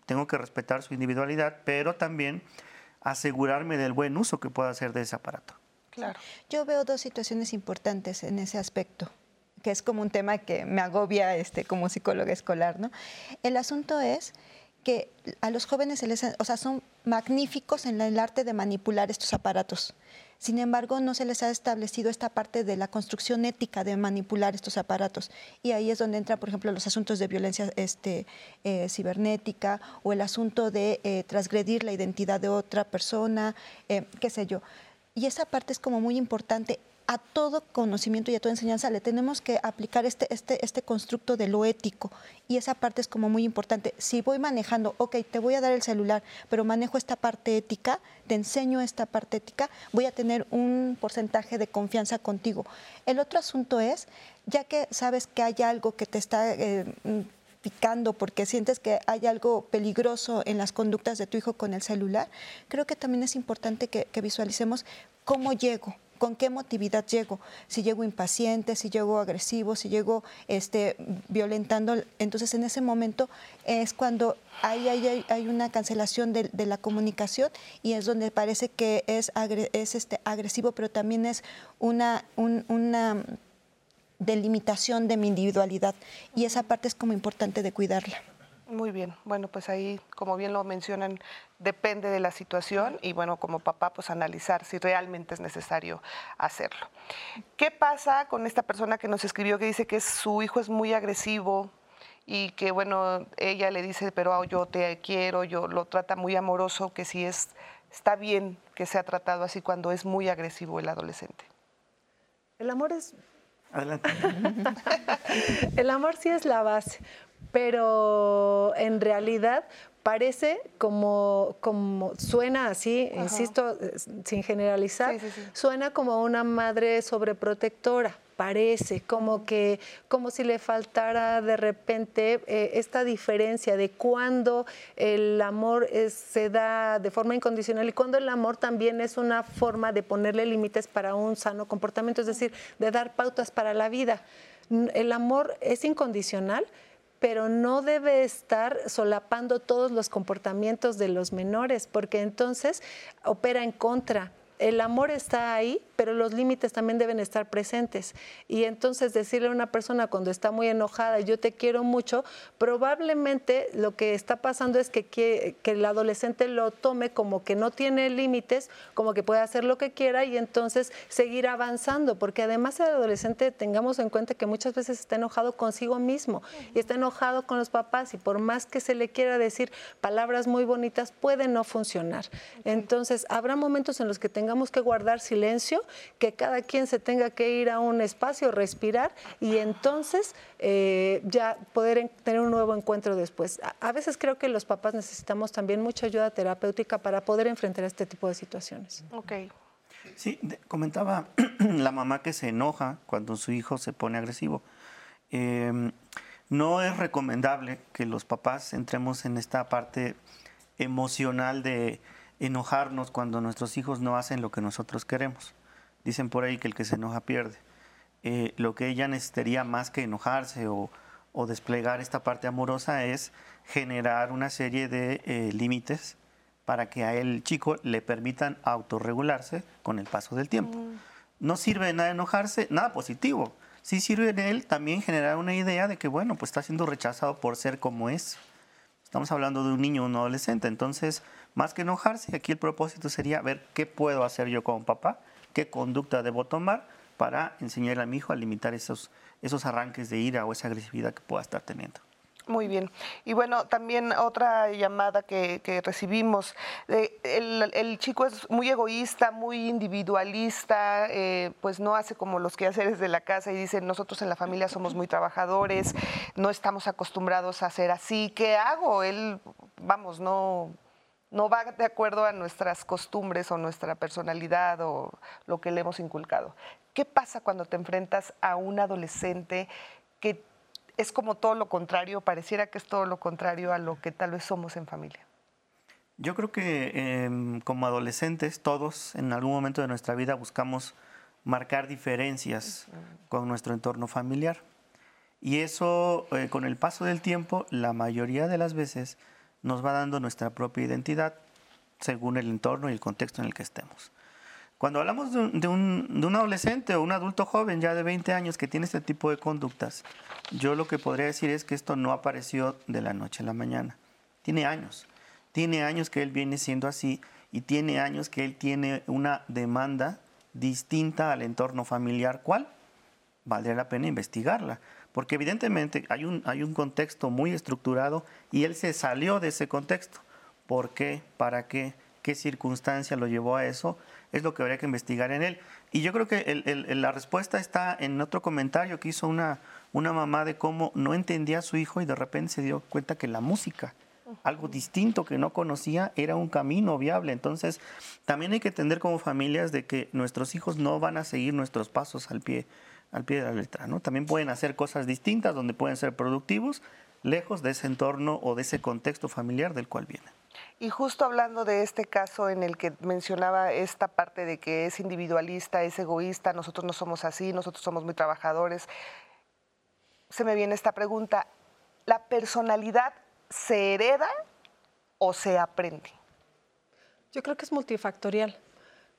tengo que respetar su individualidad, pero también asegurarme del buen uso que pueda hacer de ese aparato. Claro. Yo veo dos situaciones importantes en ese aspecto que es como un tema que me agobia este, como psicóloga escolar, ¿no? El asunto es a los jóvenes se les, o sea, son magníficos en el arte de manipular estos aparatos. Sin embargo, no se les ha establecido esta parte de la construcción ética de manipular estos aparatos. Y ahí es donde entra, por ejemplo, los asuntos de violencia este, eh, cibernética o el asunto de eh, transgredir la identidad de otra persona, eh, qué sé yo. Y esa parte es como muy importante a todo conocimiento y a toda enseñanza le tenemos que aplicar este, este, este constructo de lo ético. Y esa parte es como muy importante. Si voy manejando, ok, te voy a dar el celular, pero manejo esta parte ética, te enseño esta parte ética, voy a tener un porcentaje de confianza contigo. El otro asunto es, ya que sabes que hay algo que te está... Eh, picando porque sientes que hay algo peligroso en las conductas de tu hijo con el celular, creo que también es importante que visualicemos cómo llego, con qué motividad llego, si llego impaciente, si llego agresivo, si llego este, violentando. Entonces en ese momento es cuando hay, hay, hay una cancelación de, la comunicación y es donde parece que es, es este, agresivo, pero también es una, una delimitación de mi individualidad y esa parte es como importante de cuidarla. Muy bien, bueno, pues ahí, como bien lo mencionan, depende de la situación y bueno, como papá, pues analizar si realmente es necesario hacerlo. ¿Qué pasa con esta persona que nos escribió que dice que su hijo es muy agresivo y que bueno, ella le dice, pero yo te quiero, yo lo trata muy amoroso, que si es, está bien que sea tratado así cuando es muy agresivo el adolescente? El amor es Adelante. el amor sí es la base, pero en realidad parece como, como suena así, insisto, sin generalizar, suena como una madre sobreprotectora parece, como que, como si le faltara de repente eh, esta diferencia de cuando el amor se da de forma incondicional y cuando el amor también es una forma de ponerle límites para un sano comportamiento, es decir, de dar pautas para la vida. El amor es incondicional, pero no debe estar solapando todos los comportamientos de los menores, porque entonces opera en contra. El amor está ahí, pero los límites también deben estar presentes. Y entonces decirle a una persona cuando está muy enojada, yo te quiero mucho, probablemente lo que está pasando es que, que, el adolescente lo tome como que no tiene límites, como que puede hacer lo que quiera y entonces seguir avanzando, porque además el adolescente tengamos en cuenta que muchas veces está enojado consigo mismo y está enojado con los papás y por más que se le quiera decir palabras muy bonitas, puede no funcionar. Entonces, habrá momentos en los que tenga tengamos que guardar silencio, que cada quien se tenga que ir a un espacio, respirar y entonces eh, ya poder tener un nuevo encuentro después. A, veces creo que los papás necesitamos también mucha ayuda terapéutica para poder enfrentar este tipo de situaciones. Ok. Sí, comentaba la mamá que se enoja cuando su hijo se pone agresivo. Em, no es recomendable que los papás entremos en esta parte emocional de enojarnos cuando nuestros hijos no hacen lo que nosotros queremos. Dicen por ahí que el que se enoja pierde. Eh, lo que ella necesitaría más que enojarse o, desplegar esta parte amorosa es generar una serie de eh, límites para que a el chico le permitan autorregularse con el paso del tiempo. Mm. No sirve de nada enojarse, nada positivo. Sí sirve de él también generar una idea de que, bueno, pues está siendo rechazado por ser como es. Estamos hablando de un niño o un adolescente, entonces más que enojarse, aquí el propósito sería ver qué puedo hacer yo como papá, qué conducta debo tomar para enseñar a mi hijo a limitar esos, esos arranques de ira o esa agresividad que pueda estar teniendo. Muy bien. Y bueno, también otra llamada que, recibimos. el, chico es muy egoísta, muy individualista, eh, pues no hace como los quehaceres de la casa y dice, nosotros en la familia somos muy trabajadores, no estamos acostumbrados a hacer así. ¿Qué hago? Él, vamos, no no va de acuerdo a nuestras costumbres o nuestra personalidad o lo que le hemos inculcado. ¿Qué pasa cuando te enfrentas a un adolescente que es como todo lo contrario, pareciera que es todo lo contrario a lo que tal vez somos en familia? Yo creo que em, como adolescentes todos en algún momento de nuestra vida buscamos marcar diferencias con nuestro entorno familiar. Y eso eh, con el paso del tiempo, la mayoría de las veces nos va dando nuestra propia identidad según el entorno y el contexto en el que estemos. Cuando hablamos de un, de, un, adolescente o un adulto joven ya de 20 años que tiene este tipo de conductas, yo lo que podría decir es que esto no apareció de la noche a la mañana. Tiene años. Tiene años que él viene siendo así y tiene años que él tiene una demanda distinta al entorno familiar. ¿Cuál? Valdría la pena investigarla. Porque evidentemente hay un, hay un contexto muy estructurado y él se salió de ese contexto. ¿Por qué? ¿Para qué? ¿Qué circunstancia lo llevó a eso? Es lo que habría que investigar en él. Y yo creo que la respuesta está en otro comentario que hizo una, una mamá de cómo no entendía a su hijo y de repente se dio cuenta que la música algo distinto que no conocía, era un camino viable. Entonces, también hay que entender como familias de que nuestros hijos no van a seguir nuestros pasos al pie, al pie de la letra, ¿no? También pueden hacer cosas distintas donde pueden ser productivos, lejos de ese entorno o de ese contexto familiar del cual vienen. Y justo hablando de este caso en el que mencionaba esta parte de que es individualista, es egoísta, nosotros no somos así, nosotros somos muy trabajadores, se me viene esta pregunta, ¿la personalidad se hereda o se aprende? Yo creo que es multifactorial.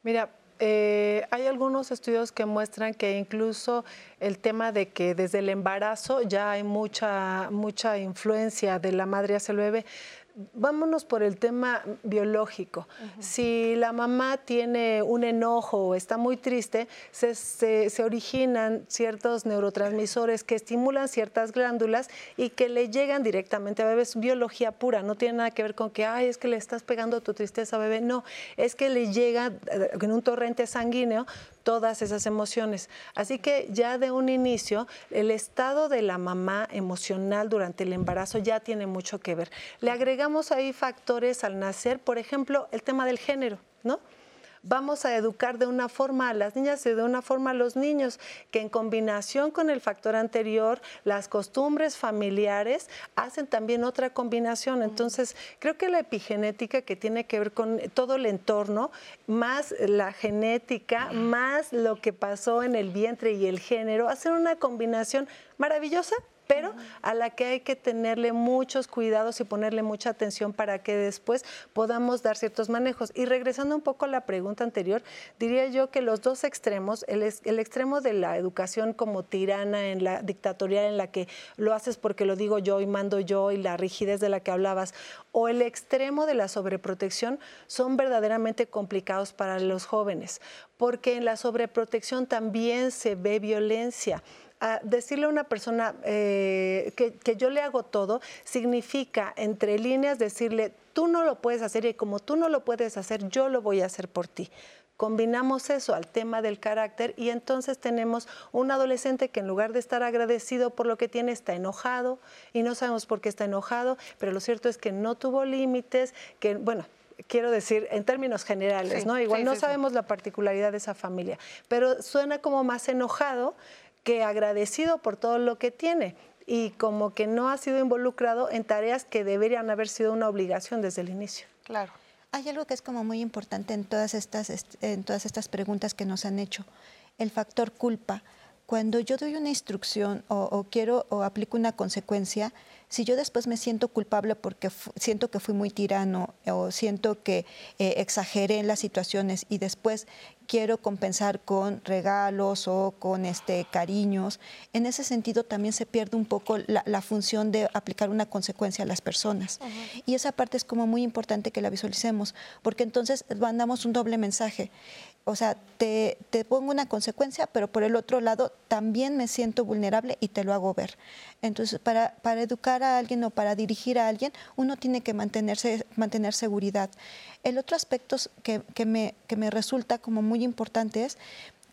Mira, eh, hay algunos estudios que muestran que incluso el tema de que desde el embarazo ya hay mucha, mucha influencia de la madre hacia el bebé vámonos por el tema biológico. Si la mamá tiene un enojo o está muy triste, se, originan ciertos neurotransmisores que estimulan ciertas glándulas y que le llegan directamente a bebé. Es biología pura, no tiene nada que ver con que, ay, es que le estás pegando tu tristeza a bebé. No, es que le llega eh, en un torrente sanguíneo todas esas emociones. Así que ya de un inicio, el estado de la mamá emocional durante el embarazo ya tiene mucho que ver. Le agregamos ahí factores al nacer, por ejemplo, el tema del género, ¿no? Vamos a educar de una forma a las niñas y de una forma a los niños, que en combinación con el factor anterior, las costumbres familiares hacen también otra combinación. Entonces, creo que la epigenética que tiene que ver con todo el entorno, más la genética, más lo que pasó en el vientre y el género, hacen una combinación maravillosa pero a la que hay que tenerle muchos cuidados y ponerle mucha atención para que después podamos dar ciertos manejos. Y regresando un poco a la pregunta anterior, diría yo que los dos extremos, el, extremo de la educación como tirana, en la dictatorial en la que lo haces porque lo digo yo y mando yo y la rigidez de la que hablabas, o el extremo de la sobreprotección son verdaderamente complicados para los jóvenes, porque en la sobreprotección también se ve violencia decirle a una persona eh, que, que, yo le hago todo significa, entre líneas, decirle, tú no lo puedes hacer y como tú no lo puedes hacer, yo lo voy a hacer por ti. Combinamos eso al tema del carácter y entonces tenemos un adolescente que en lugar de estar agradecido por lo que tiene, está enojado y no sabemos por qué está enojado, pero lo cierto es que no tuvo límites, que, bueno, quiero decir, en términos generales, ¿no? Igual no sabemos la particularidad de esa familia, pero suena como más enojado que agradecido por todo lo que tiene y como que no ha sido involucrado en tareas que deberían haber sido una obligación desde el inicio. Claro. Hay algo que es como muy importante en todas estas, en todas estas preguntas que nos han hecho, el factor culpa. Cuando yo doy una instrucción o, quiero o aplico una consecuencia, si yo después me siento culpable porque siento que fui muy tirano o siento que eh, exageré en las situaciones y después quiero compensar con regalos o con este, cariños. En ese sentido también se pierde un poco la, función de aplicar una consecuencia a las personas. Y esa parte es como muy importante que la visualicemos, porque entonces mandamos un doble mensaje. O sea, te, te, pongo una consecuencia, pero por el otro lado también me siento vulnerable y te lo hago ver. Entonces, para, para educar a alguien o para dirigir a alguien, uno tiene que mantenerse, mantener seguridad. El otro aspecto que, que, me, que me resulta como muy importante es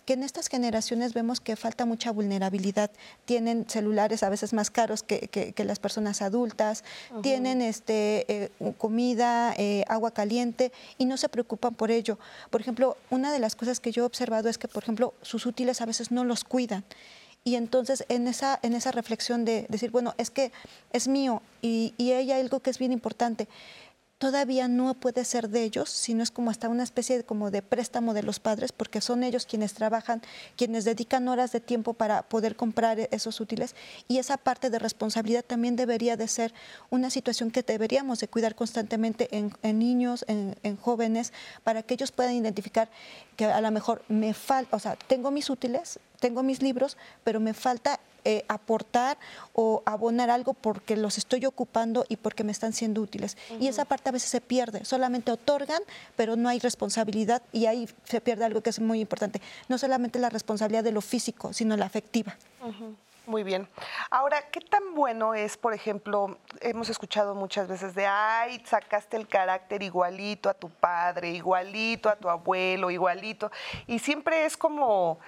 que en estas generaciones vemos que falta mucha vulnerabilidad. Tienen celulares a veces más caros que, las personas adultas, tienen este, eh, comida, eh, agua caliente y no se preocupan por ello. Por ejemplo, una de las cosas que yo he observado es que, por ejemplo, sus útiles a veces no los cuidan. Y entonces en esa, en esa reflexión de decir, bueno, es que es mío y, y hay algo que es bien importante todavía no puede ser de ellos, sino es como hasta una especie de, como de préstamo de los padres, porque son ellos quienes trabajan, quienes dedican horas de tiempo para poder comprar esos útiles. Y esa parte de responsabilidad también debería de ser una situación que deberíamos de cuidar constantemente en, niños, en, en, jóvenes, para que ellos puedan identificar que a lo mejor me falta, o sea, tengo mis útiles, tengo mis libros, pero me falta eh, aportar o abonar algo porque los estoy ocupando y porque me están siendo útiles. Y esa parte a veces se pierde, solamente otorgan, pero no hay responsabilidad y ahí se pierde algo que es muy importante, no solamente la responsabilidad de lo físico, sino la afectiva. Muy bien. Ahora, ¿qué tan bueno es, por ejemplo, hemos escuchado muchas veces de, ay, sacaste el carácter igualito a tu padre, igualito a tu abuelo, igualito, y siempre es como,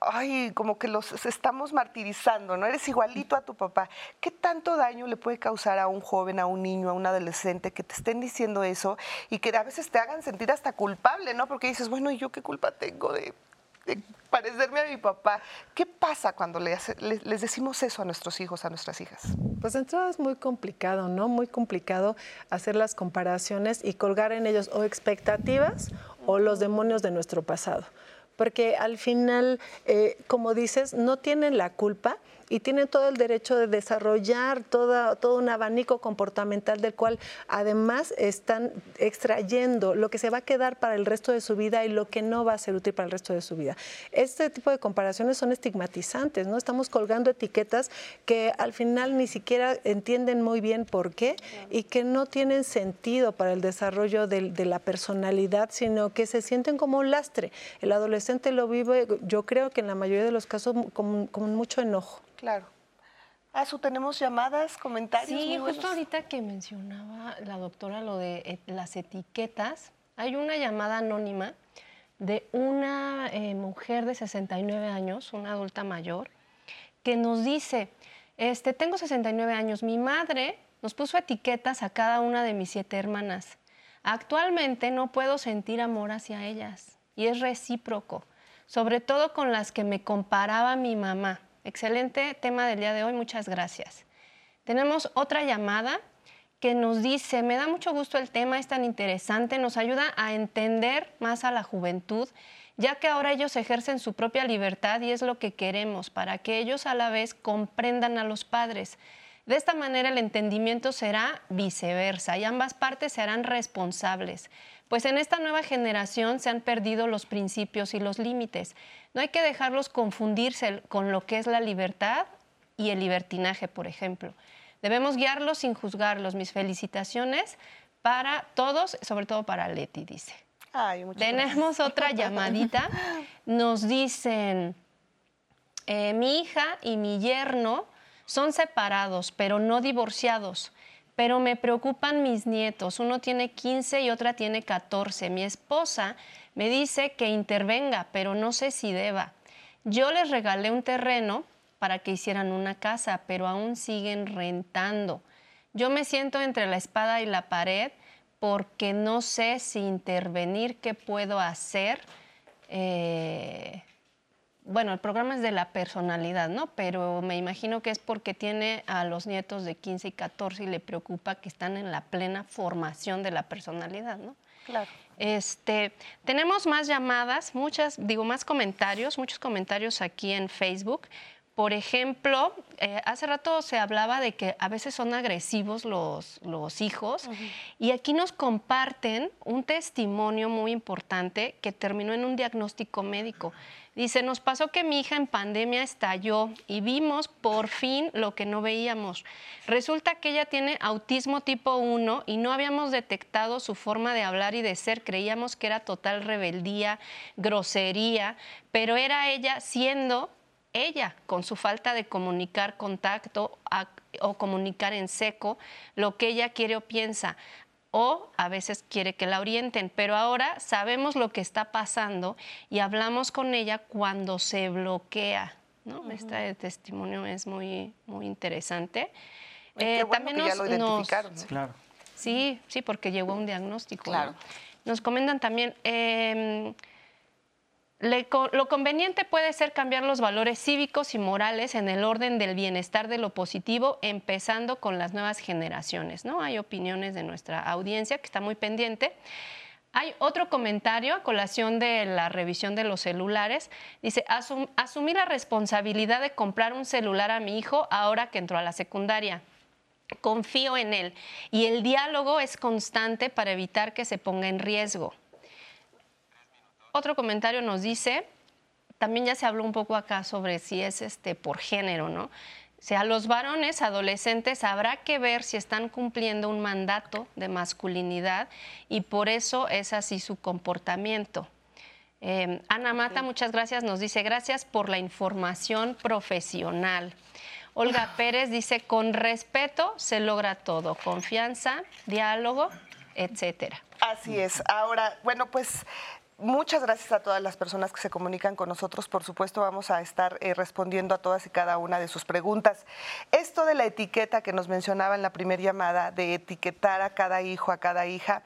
ay, como que los estamos martirizando, ¿no? Eres igualito a tu papá. ¿Qué tanto daño le puede causar a un joven, a un niño, a un adolescente que te estén diciendo eso y que a veces te hagan sentir hasta culpable, ¿no? Porque dices, bueno, ¿y yo qué culpa tengo de, parecerme a mi papá? ¿Qué pasa cuando les, decimos eso a nuestros hijos, a nuestras hijas? Pues entonces es muy complicado, ¿no? Muy complicado hacer las comparaciones y colgar en ellos o expectativas o los demonios de nuestro pasado porque al final, eh, como dices, no tienen la culpa y tienen todo el derecho de desarrollar todo un abanico comportamental del cual además están extrayendo lo que se va a quedar para el resto de su vida y lo que no va a ser útil para el resto de su vida. Este tipo de comparaciones son estigmatizantes, ¿no? Estamos colgando etiquetas que al final ni siquiera entienden muy bien por qué y que no tienen sentido para el desarrollo de, la personalidad, sino que se sienten como un lastre. El adolescente lo vive, yo creo que en la mayoría de los casos, con mucho enojo. Claro. Azu, tenemos llamadas, comentarios. Sí, justo ahorita que mencionaba la doctora lo de eh, las etiquetas, hay una llamada anónima de una eh, mujer de 69 años, una adulta mayor, que nos dice, este, tengo 69 años, mi madre nos puso etiquetas a cada una de mis siete hermanas. Actualmente no puedo sentir amor hacia ellas y es recíproco, sobre todo con las que me comparaba mi mamá. Excelente tema del día de hoy, muchas gracias. Tenemos otra llamada que nos dice, me da mucho gusto el tema, es tan interesante, nos ayuda a entender más a la juventud, ya que ahora ellos ejercen su propia libertad y es lo que queremos, para que ellos a la vez comprendan a los padres. De esta manera el entendimiento será viceversa y ambas partes serán responsables pues en esta nueva generación se han perdido los principios y los límites. No hay que dejarlos confundirse con lo que es la libertad y el libertinaje, por ejemplo. Debemos guiarlos sin juzgarlos. Mis felicitaciones para todos, sobre todo para Leti, dice. Tenemos otra llamadita. Nos dicen, eh, mi hija y mi yerno son separados, pero no divorciados pero me preocupan mis nietos. Uno tiene 15 y otra tiene 14. Mi esposa me dice que intervenga, pero no sé si deba. Yo les regalé un terreno para que hicieran una casa, pero aún siguen rentando. Yo me siento entre la espada y la pared porque no sé si intervenir, qué puedo hacer. Eh, bueno, el programa es de la personalidad, ¿no? Pero me imagino que es porque tiene a los nietos de 15 y 14 y le preocupa que están en la plena formación de la personalidad, ¿no? Claro. Este, tenemos más llamadas, muchas, digo, más comentarios, muchos comentarios aquí en Facebook. Por ejemplo, eh, hace rato se hablaba de que a veces son agresivos los, los hijos y aquí nos comparten un testimonio muy importante que terminó en un diagnóstico médico. Dice, nos pasó que mi hija en pandemia estalló y vimos por fin lo que no veíamos. Resulta que ella tiene autismo tipo 1 y no habíamos detectado su forma de hablar y de ser. Creíamos que era total rebeldía, grosería, pero era ella siendo ella, con su falta de comunicar contacto o comunicar en seco lo que ella quiere o piensa. O a a veces quiere que la orienten, pero ahora sabemos lo que está pasando y hablamos con ella cuando se bloquea. ¿no? Este testimonio es muy, muy interesante. Eh, también nos, ya lo identificaron. Claro. Sí, sí, porque llegó un diagnóstico. Claro. Nos comentan también, em, lo conveniente puede ser cambiar los valores cívicos y morales en el orden del bienestar de lo positivo, empezando con las nuevas generaciones. ¿no? Hay opiniones de nuestra audiencia que está muy pendiente. Hay otro comentario a colación de la revisión de los celulares. Dice, asumir la responsabilidad de comprar un celular a mi hijo ahora que entró a la secundaria. Confío en él y el diálogo es constante para evitar que se ponga en riesgo. Otro comentario nos dice, también ya se habló un poco acá sobre si es este por género, ¿no? O sea, los varones adolescentes habrá que ver si están cumpliendo un mandato de masculinidad y por eso es así su comportamiento. Em, Ana Mata, muchas gracias, nos dice gracias por la información profesional. Olga Pérez dice, con respeto se logra todo, confianza, diálogo, etcétera. Así es. Ahora, bueno, pues Muchas gracias a todas las personas que se comunican con nosotros. Por supuesto, vamos a estar eh, respondiendo a todas y cada una de sus preguntas. Esto de la etiqueta que nos mencionaba en la primera llamada, de etiquetar a cada hijo, a cada hija,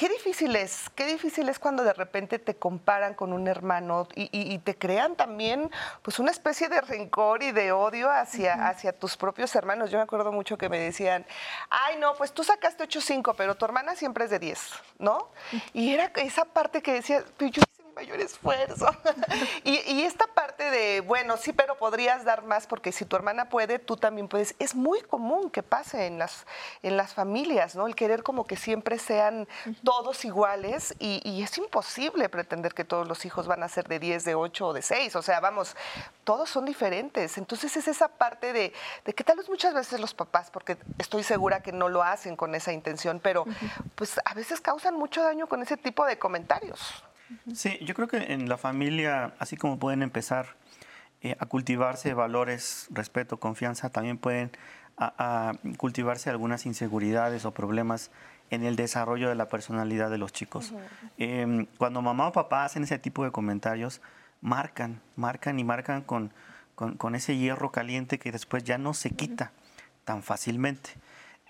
Qué difícil es, qué difícil es cuando de repente te comparan con un hermano y, te crean también pues una especie de rencor y de odio hacia, hacia tus propios hermanos. Yo me acuerdo mucho que me decían, ay no, pues tú sacaste 8.5, pero tu hermana siempre es de 10, ¿no? Y era esa parte que decía, yo mayor esfuerzo. y, esta parte de, bueno, sí, pero podrías dar más porque si tu hermana puede, tú también puedes. Es muy común que pase en las, en las familias, ¿no? El querer como que siempre sean todos iguales y, es imposible pretender que todos los hijos van a ser de 10, de 8 o de 6. O sea, vamos, todos son diferentes. Entonces es esa parte de, de que tal vez muchas veces los papás, porque estoy segura que no lo hacen con esa intención, pero pues a veces causan mucho daño con ese tipo de comentarios. Sí, yo creo que en la familia, así como pueden empezar eh, a cultivarse valores, respeto, confianza, también pueden a, cultivarse algunas inseguridades o problemas en el desarrollo de la personalidad de los chicos. Em, cuando mamá o papá hacen ese tipo de comentarios, marcan, marcan y marcan con, con, ese hierro caliente que después ya no se quita tan fácilmente.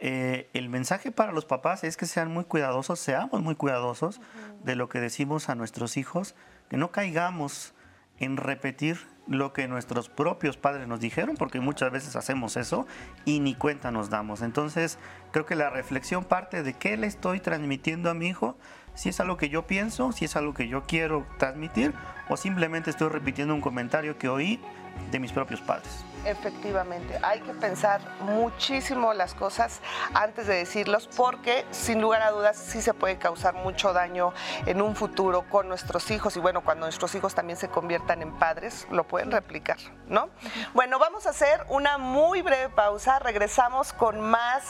Eh, el mensaje para los papás es que sean muy cuidadosos, seamos muy cuidadosos de lo que decimos a nuestros hijos, que no caigamos en repetir lo que nuestros propios padres nos dijeron, porque muchas veces hacemos eso y ni cuenta nos damos. Entonces, creo que la reflexión parte de qué le estoy transmitiendo a mi hijo, si es algo que yo pienso, si es algo que yo quiero transmitir, o simplemente estoy repitiendo un comentario que oí de mis propios padres. Efectivamente, hay que pensar muchísimo las cosas antes de decirlos porque sin lugar a dudas sí se puede causar mucho daño en un futuro con nuestros hijos y bueno, cuando nuestros hijos también se conviertan en padres, lo pueden replicar, ¿no? Bueno, vamos a hacer una muy breve pausa, regresamos con más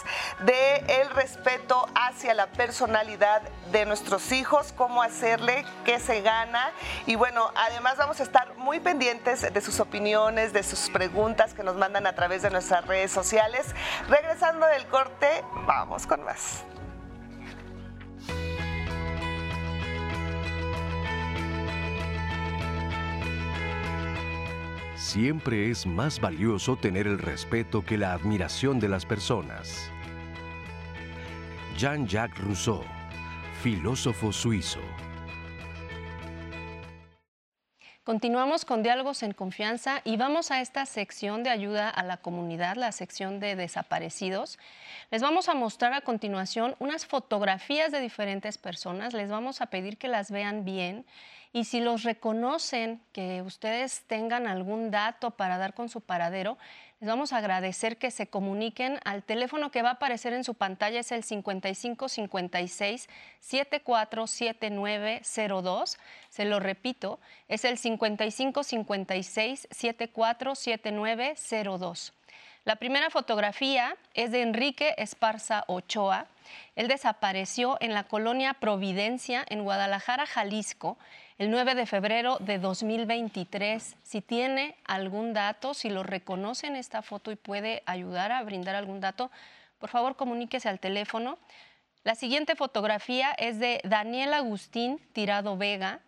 de el respeto hacia la personalidad de nuestros hijos, cómo hacerle, qué se gana. Y bueno, además vamos a estar muy pendientes de sus opiniones, de sus preguntas que nos mandan a través de nuestras redes sociales. Regresando del corte, vamos con más. Siempre es más valioso tener el respeto que la admiración de las personas. Jean-Jacques Rousseau, filósofo suizo. Continuamos con diálogos en confianza y vamos a esta sección de ayuda a la comunidad, la sección de desaparecidos. Les vamos a mostrar a continuación unas fotografías de diferentes personas. Les vamos a pedir que las vean bien y si los reconocen, que ustedes tengan algún dato para dar con su paradero, les vamos a agradecer que se comuniquen al teléfono que va a aparecer en su pantalla, es el 5556 747902. Se lo repito, es el 5556 747902. La primera fotografía es de Enrique Esparza Ochoa. Él desapareció en la colonia Providencia, en Guadalajara, Jalisco, el 9 de febrero de 2023. Si tiene algún dato, si lo reconoce en esta foto y puede ayudar a brindar algún dato, por favor comuníquese al teléfono. La siguiente fotografía es de Daniel Agustín Tirado Vega.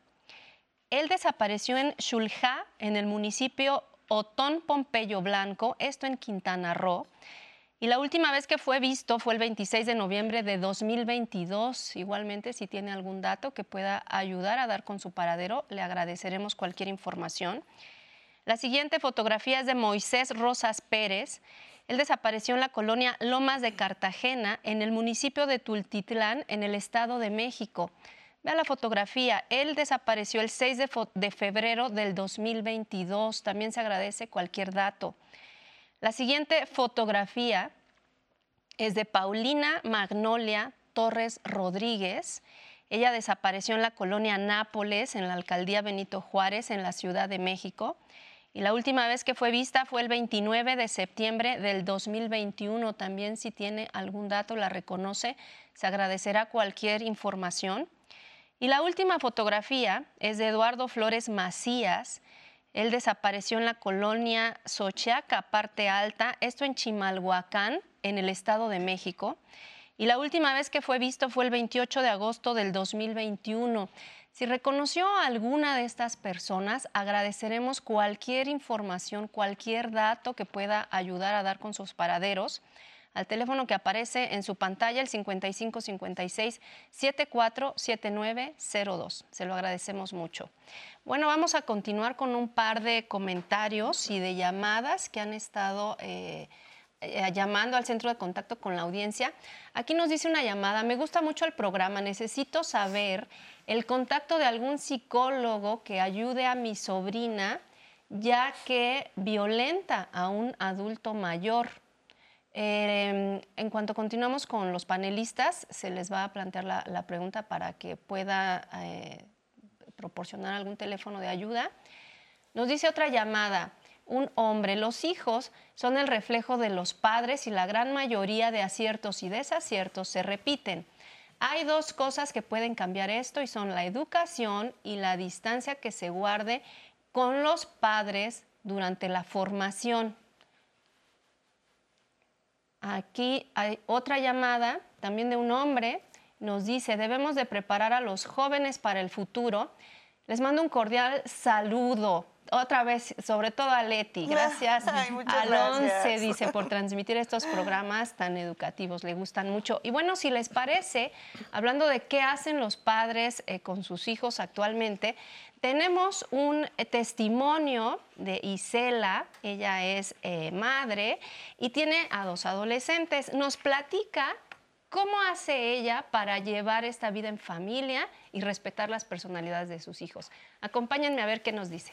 Él desapareció en Xuljá, en el municipio Otón Pompeyo Blanco, esto en Quintana Roo. Y la última vez que fue visto fue el 26 de noviembre de 2022. Igualmente, si tiene algún dato que pueda ayudar a dar con su paradero, le agradeceremos cualquier información. La siguiente fotografía es de Moisés Rosas Pérez. Él desapareció en la colonia Lomas de Cartagena, en el municipio de Tultitlán, en el Estado de México. Vea la fotografía. Él desapareció el 6 de, febrero del 2022. También se agradece cualquier dato. La siguiente fotografía es de Paulina Magnolia Torres Rodríguez. Ella desapareció en la colonia Nápoles, en la alcaldía Benito Juárez, en la Ciudad de México. Y la última vez que fue vista fue el 29 de septiembre del 2021. También si tiene algún dato, la reconoce, se agradecerá cualquier información. Y la última fotografía es de Eduardo Flores Macías. Él desapareció en la colonia Xochaca, parte alta, esto en Chimalhuacán, en el Estado de México. Y la última vez que fue visto fue el 28 de agosto del 2021. Si reconoció a alguna de estas personas, agradeceremos cualquier información, cualquier dato que pueda ayudar a dar con sus paraderos al teléfono que aparece en su pantalla, el 5556 747902. Se lo agradecemos mucho. Bueno, vamos a continuar con un par de comentarios y de llamadas que han estado eh, eh, llamando al centro de contacto con la audiencia. Aquí nos dice una llamada, me gusta mucho el programa, necesito saber el contacto de algún psicólogo que ayude a mi sobrina ya que violenta a un adulto mayor. Em, en cuanto continuamos con los panelistas, se les va a plantear la, pregunta para que pueda eh, proporcionar algún teléfono de ayuda. Nos dice otra llamada, un hombre, los hijos son el reflejo de los padres y la gran mayoría de aciertos y desaciertos se repiten. Hay dos cosas que pueden cambiar esto y son la educación y la distancia que se guarde con los padres durante la formación. Aquí hay otra llamada también de un hombre. Nos dice, debemos de preparar a los jóvenes para el futuro. Les mando un cordial saludo otra vez, sobre todo a Leti, gracias Alonce, dice, por transmitir estos programas tan educativos, le gustan mucho. Y bueno, si les parece, hablando de qué hacen los padres eh, con sus hijos actualmente, tenemos un eh, testimonio de Isela, ella es eh, madre y tiene a dos adolescentes. Nos platica cómo hace ella para llevar esta vida en familia y respetar las personalidades de sus hijos. Acompáñenme a ver qué nos dice.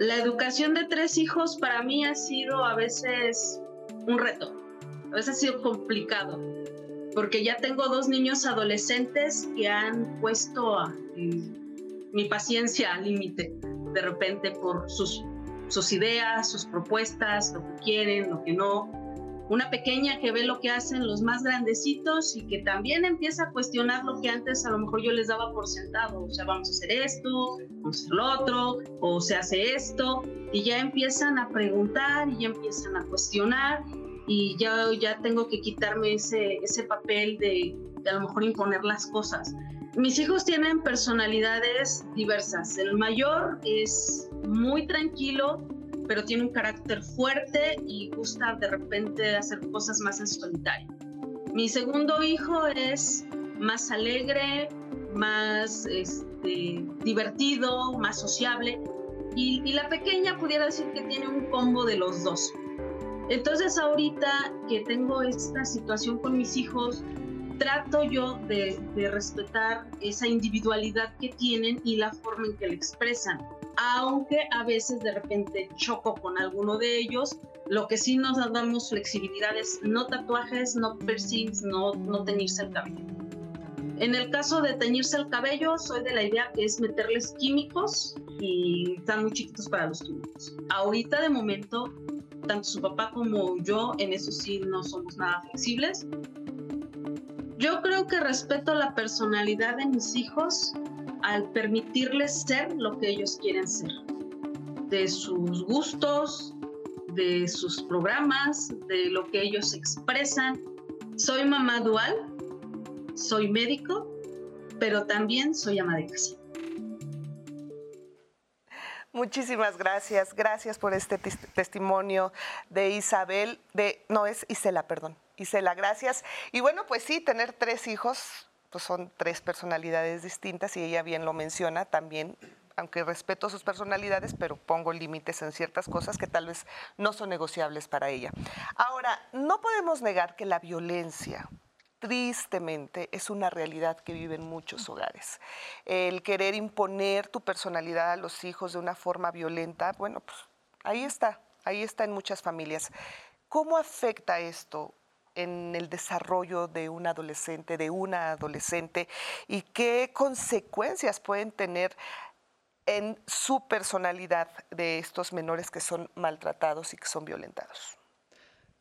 La educación de tres hijos para mí ha sido a veces un reto, a veces ha sido complicado, porque ya tengo dos niños adolescentes que han puesto mi paciencia al límite de repente por sus, sus ideas, sus propuestas, lo que quieren, lo que no una pequeña que ve lo que hacen los más grandecitos y que también empieza a cuestionar lo que antes a lo mejor yo les daba por sentado, o sea, vamos a hacer esto, vamos a hacer lo otro, o se hace esto, y ya empiezan a preguntar y ya empiezan a cuestionar y ya, ya tengo que quitarme ese, ese papel de, de a lo mejor imponer las cosas. Mis hijos tienen personalidades diversas. El mayor es muy tranquilo, pero tiene un carácter fuerte y gusta de repente hacer cosas más en solitario. Mi segundo hijo es más alegre, más este, divertido, más sociable y, la pequeña pudiera decir que tiene un combo de los dos. Entonces ahorita que tengo esta situación con mis hijos, trato yo de, de respetar esa individualidad que tienen y la forma en que la expresan aunque a veces de repente choco con alguno de ellos. Lo que sí nos damos flexibilidad es no tatuajes, no piercings, no, no teñirse el cabello. En el caso de teñirse el cabello, soy de la idea que es meterles químicos y están muy chiquitos para los químicos. Ahorita de momento, tanto su papá como yo en eso sí no somos nada flexibles. Yo creo que respeto la personalidad de mis hijos al permitirles ser lo que ellos quieren ser, de sus gustos, de sus programas, de lo que ellos expresan. Soy mamá dual, soy médico, pero también soy ama de casa. Muchísimas gracias. Gracias por este testimonio de Isabel, de, no es Isela, perdón. Isela, gracias. Y bueno, pues sí, tener tres hijos, pues son tres personalidades distintas y ella bien lo menciona también aunque respeto sus personalidades, pero pongo límites en ciertas cosas que tal vez no son negociables para ella. Ahora, no podemos negar que la violencia, tristemente es una realidad que vive en muchos hogares. El querer imponer tu personalidad a los hijos de una forma violenta, bueno, pues ahí está, ahí está en muchas familias. ¿Cómo afecta esto en el desarrollo de un adolescente, de una adolescente, y qué consecuencias pueden tener en su personalidad de estos menores que son maltratados y que son violentados?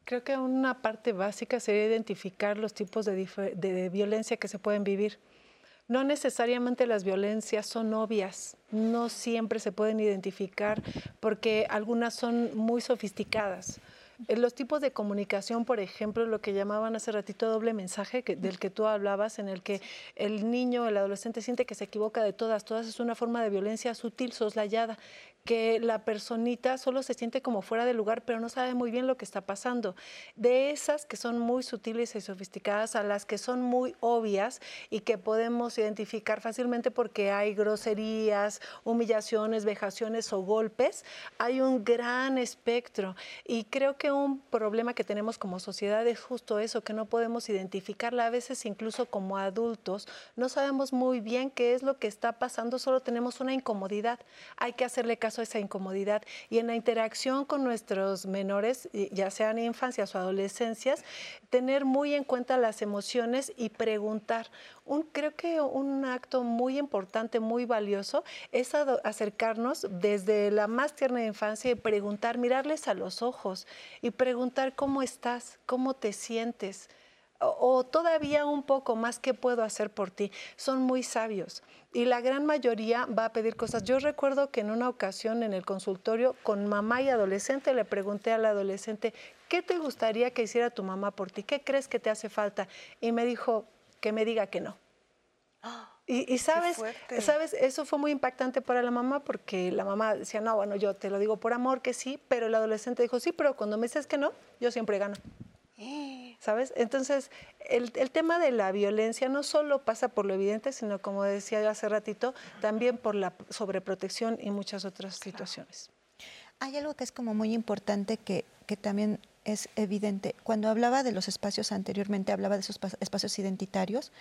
Creo que una parte básica sería identificar los tipos de, violencia que se pueden vivir. No necesariamente las violencias son obvias, no siempre se pueden identificar porque algunas son muy sofisticadas. Eh, los tipos de comunicación, por ejemplo, lo que llamaban hace ratito doble mensaje, del que tú hablabas, en el que el niño, el adolescente siente que se equivoca de todas, todas es una forma de violencia sutil, soslayada, que la personita solo se siente como fuera de lugar, pero no sabe muy bien lo que está pasando. De esas que son muy sutiles y sofisticadas a las que son muy obvias y que podemos identificar fácilmente porque hay groserías, humillaciones, vejaciones o golpes, hay un gran espectro. Y creo que un problema que tenemos como sociedad es justo eso, que no podemos identificarla a veces incluso como adultos. No sabemos muy bien qué es lo que está pasando, solo tenemos una incomodidad. Hay que hacerle caso esa incomodidad. Y en la interacción con nuestros menores, ya sean infancias o adolescencias, tener muy en cuenta las emociones y preguntar. Un, creo que un acto muy importante, muy valioso, es acercarnos desde la más tierna infancia y preguntar, mirarles a los ojos y preguntar cómo estás, cómo te sientes o todavía un poco más, ¿qué puedo hacer por ti? Son muy sabios y la gran mayoría va a pedir cosas. Yo recuerdo que en una ocasión en el consultorio con mamá y adolescente le pregunté al adolescente, ¿qué te gustaría que hiciera tu mamá por ti? ¿Qué crees que te hace falta? Y me dijo, que me diga que no. Y, sabes, sabes, eso fue muy impactante para la mamá porque la mamá decía, no, bueno, yo te lo digo por amor que sí, pero el adolescente dijo, sí, pero cuando me dices que no, yo siempre gano. ¿Sabes? Entonces, el, tema de la violencia no solo pasa por lo evidente, sino, como decía yo hace ratito, también por la sobreprotección y muchas otras situaciones. Hay algo que es como muy importante que, que también es evidente. Cuando hablaba de los espacios anteriormente, hablaba de esos espacios identitarios.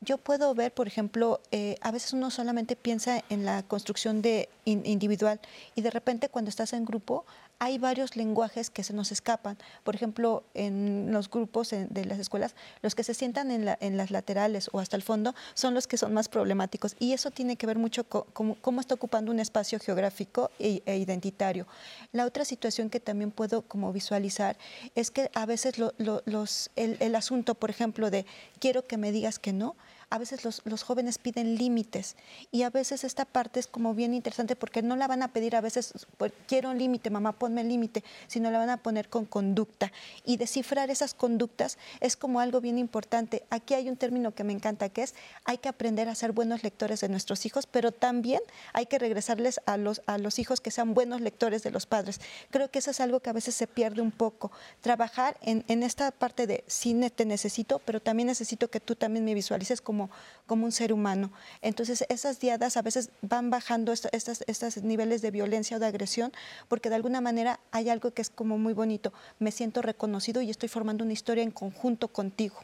Yo puedo ver, por ejemplo, eh, a veces uno solamente piensa en la construcción de individual y de repente cuando estás en grupo hay varios lenguajes que se nos escapan. Por ejemplo, en los grupos de las escuelas, los que se sientan en, las laterales o hasta el fondo son los que son más problemáticos. Y eso tiene que ver mucho con cómo, está ocupando un espacio geográfico e, e, identitario. La otra situación que también puedo como visualizar es que a veces los, el asunto, por ejemplo, de quiero que me digas que no, a veces los, jóvenes piden límites y a veces esta parte es como bien interesante porque no la van a pedir a veces, pues, quiero un límite, mamá, ponme el límite, sino la van a poner con conducta. Y descifrar esas conductas es como algo bien importante. Aquí hay un término que me encanta que es, hay que aprender a ser buenos lectores de nuestros hijos, pero también hay que regresarles a los, a los hijos que sean buenos lectores de los padres. Creo que eso es algo que a veces se pierde un poco. Trabajar en, en esta parte de cine te necesito, pero también necesito que tú también me visualices como como, un ser humano. Entonces, esas diadas a veces van bajando estos, niveles de violencia o de agresión, porque de alguna manera hay algo que es como muy bonito. Me siento reconocido y estoy formando una historia en conjunto contigo.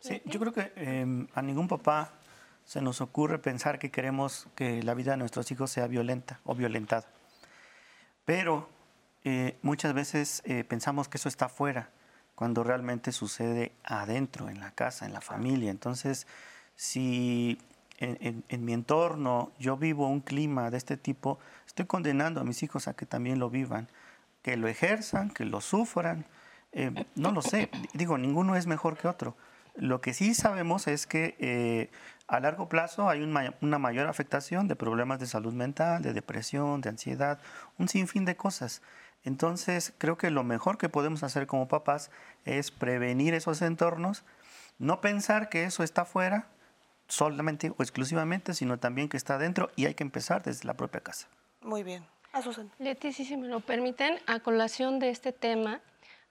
Sí, yo creo que em, a ningún papá se nos ocurre pensar que queremos que la vida de nuestros hijos sea violenta o violentada. Pero eh, muchas veces eh, pensamos que eso está fuera cuando realmente sucede adentro, en la casa, en la familia. Entonces, si en, mi entorno yo vivo un clima de este tipo, estoy condenando a mis hijos a que también lo vivan, que lo ejerzan, que lo sufran. Eh, no lo sé, digo, ninguno es mejor que otro. Lo que sí sabemos es que eh, a largo plazo hay una mayor afectación de problemas de salud mental, de depresión, de ansiedad, un sinfín de cosas. Entonces, creo que lo mejor que podemos hacer como papás es prevenir esos entornos, no pensar que eso está fuera solamente o exclusivamente, sino también que está dentro y hay que empezar desde la propia casa. Muy bien. A Susana. Leti, si me lo permiten, a colación de este tema,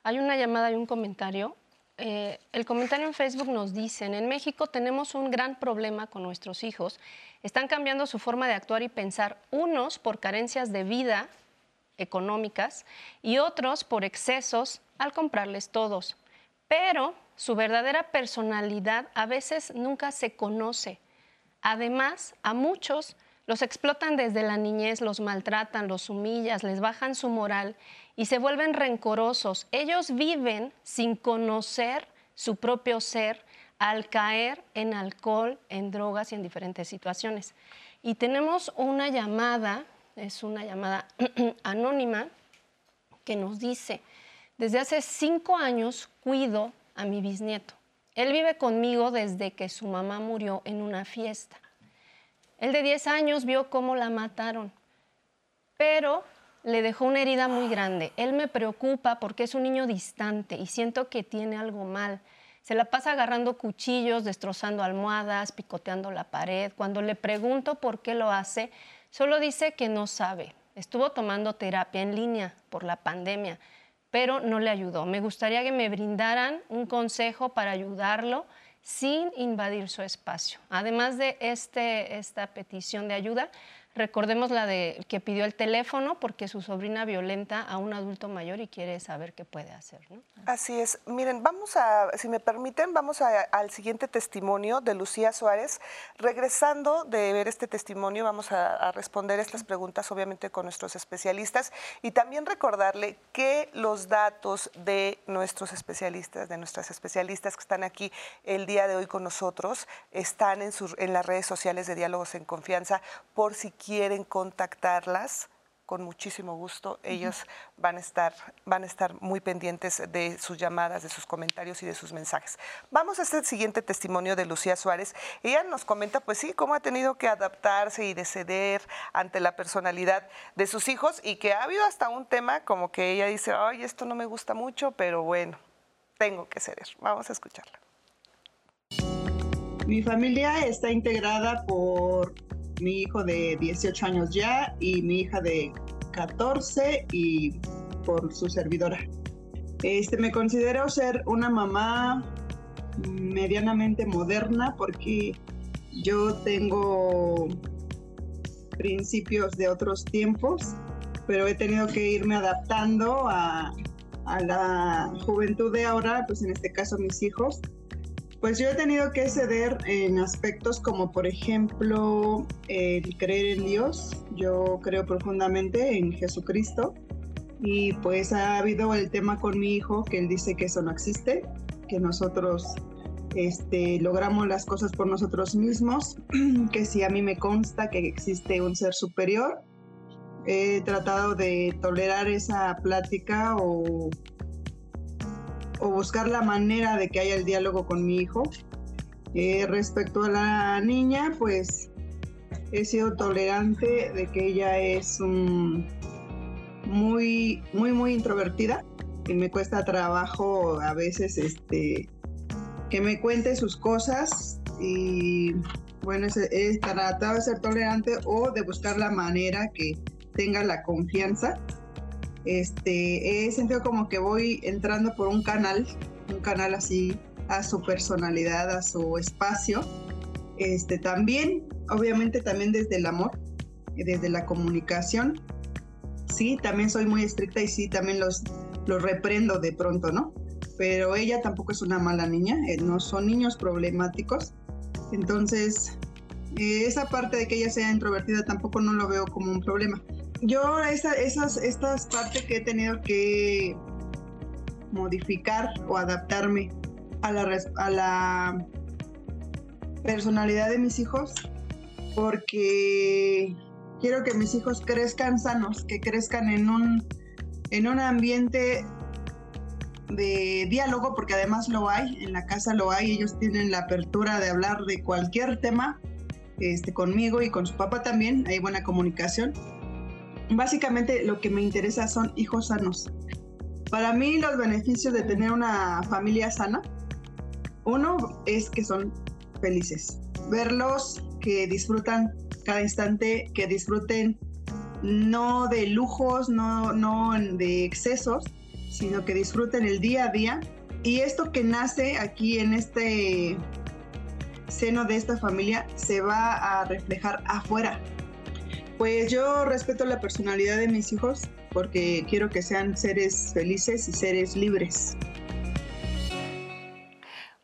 hay una llamada y un comentario. Eh, el comentario en Facebook nos dicen, en México tenemos un gran problema con nuestros hijos. Están cambiando su forma de actuar y pensar, unos por carencias de vida económicas y otros por excesos al comprarles todos. Pero su verdadera personalidad a veces nunca se conoce. Además, a muchos los explotan desde la niñez, los maltratan, los humillan, les bajan su moral y se vuelven rencorosos. Ellos viven sin conocer su propio ser al caer en alcohol, en drogas y en diferentes situaciones. Y tenemos una llamada, es una llamada anónima, que nos dice, desde hace cinco años cuido a mi bisnieto. Él vive conmigo desde que su mamá murió en una fiesta. Él de 10 años vio cómo la mataron, pero le dejó una herida muy grande. Él me preocupa porque es un niño distante y siento que tiene algo mal. Se la pasa agarrando cuchillos, destrozando almohadas, picoteando la pared. Cuando le pregunto por qué lo hace, solo dice que no sabe. Estuvo tomando terapia en línea por la pandemia pero no le ayudó. Me gustaría que me brindaran un consejo para ayudarlo sin invadir su espacio. Además de este, esta petición de ayuda, Recordemos la de que pidió el teléfono porque su sobrina violenta a un adulto mayor y quiere saber qué puede hacer. Así es. Miren, vamos a, si me permiten, vamos al siguiente testimonio de Lucía Suárez. Regresando de ver este testimonio, vamos a, responder estas preguntas, obviamente, con nuestros especialistas y también recordarle que los datos de nuestros especialistas, de nuestras especialistas que están aquí el día de hoy con nosotros, están en, en las redes sociales de Diálogos en Confianza por si contactarlas, con muchísimo gusto. Ellos van a estar, van a estar muy pendientes de sus llamadas, de sus comentarios y de sus mensajes. Vamos a este siguiente testimonio de Lucía Suárez. Ella nos comenta, pues sí, cómo ha tenido que adaptarse y de ceder ante la personalidad de sus hijos y que ha habido hasta un tema como que ella dice, ay, esto no me gusta mucho, pero bueno, tengo que ceder. Vamos a escucharla. Mi familia está integrada por mi hijo de 18 años ya y mi hija de 14 y por su servidora. Este, me considero ser una mamá medianamente moderna porque yo tengo principios de otros tiempos, pero he tenido que irme adaptando a, a la juventud de ahora, pues en este caso mis hijos, pues yo he tenido que ceder en aspectos como por ejemplo el creer en Dios. Yo creo profundamente en Jesucristo y pues ha habido el tema con mi hijo que él dice que eso no existe, que nosotros este, logramos las cosas por nosotros mismos, que si a mí me consta que existe un ser superior, he tratado de tolerar esa plática o o buscar la manera de que haya el diálogo con mi hijo. Eh, respecto a la niña, pues he sido tolerante de que ella es muy, muy, muy introvertida y me cuesta trabajo a veces este, que me cuente sus cosas y bueno, he tratado de ser tolerante o de buscar la manera que tenga la confianza este, he sentido como que voy entrando por un canal, un canal así a su personalidad, a su espacio. Este, también, obviamente también desde el amor, desde la comunicación. Sí, también soy muy estricta y sí, también los, los reprendo de pronto, ¿no? Pero ella tampoco es una mala niña, eh, no son niños problemáticos. Entonces, eh, esa parte de que ella sea introvertida tampoco no lo veo como un problema yo esa, esas, estas partes que he tenido que modificar o adaptarme a la, a la personalidad de mis hijos porque quiero que mis hijos crezcan sanos, que crezcan en un, en un ambiente de diálogo, porque además lo hay, en la casa lo hay, ellos tienen la apertura de hablar de cualquier tema este, conmigo y con su papá también, hay buena comunicación básicamente lo que me interesa son hijos sanos. Para mí los beneficios de tener una familia sana, uno es que son felices. Verlos que disfrutan cada instante, que disfruten no de lujos, no, no de excesos, sino que disfruten el día a día. Y esto que nace aquí en este seno de esta familia se va a reflejar afuera. Pues yo respeto la personalidad de mis hijos porque quiero que sean seres felices y seres libres.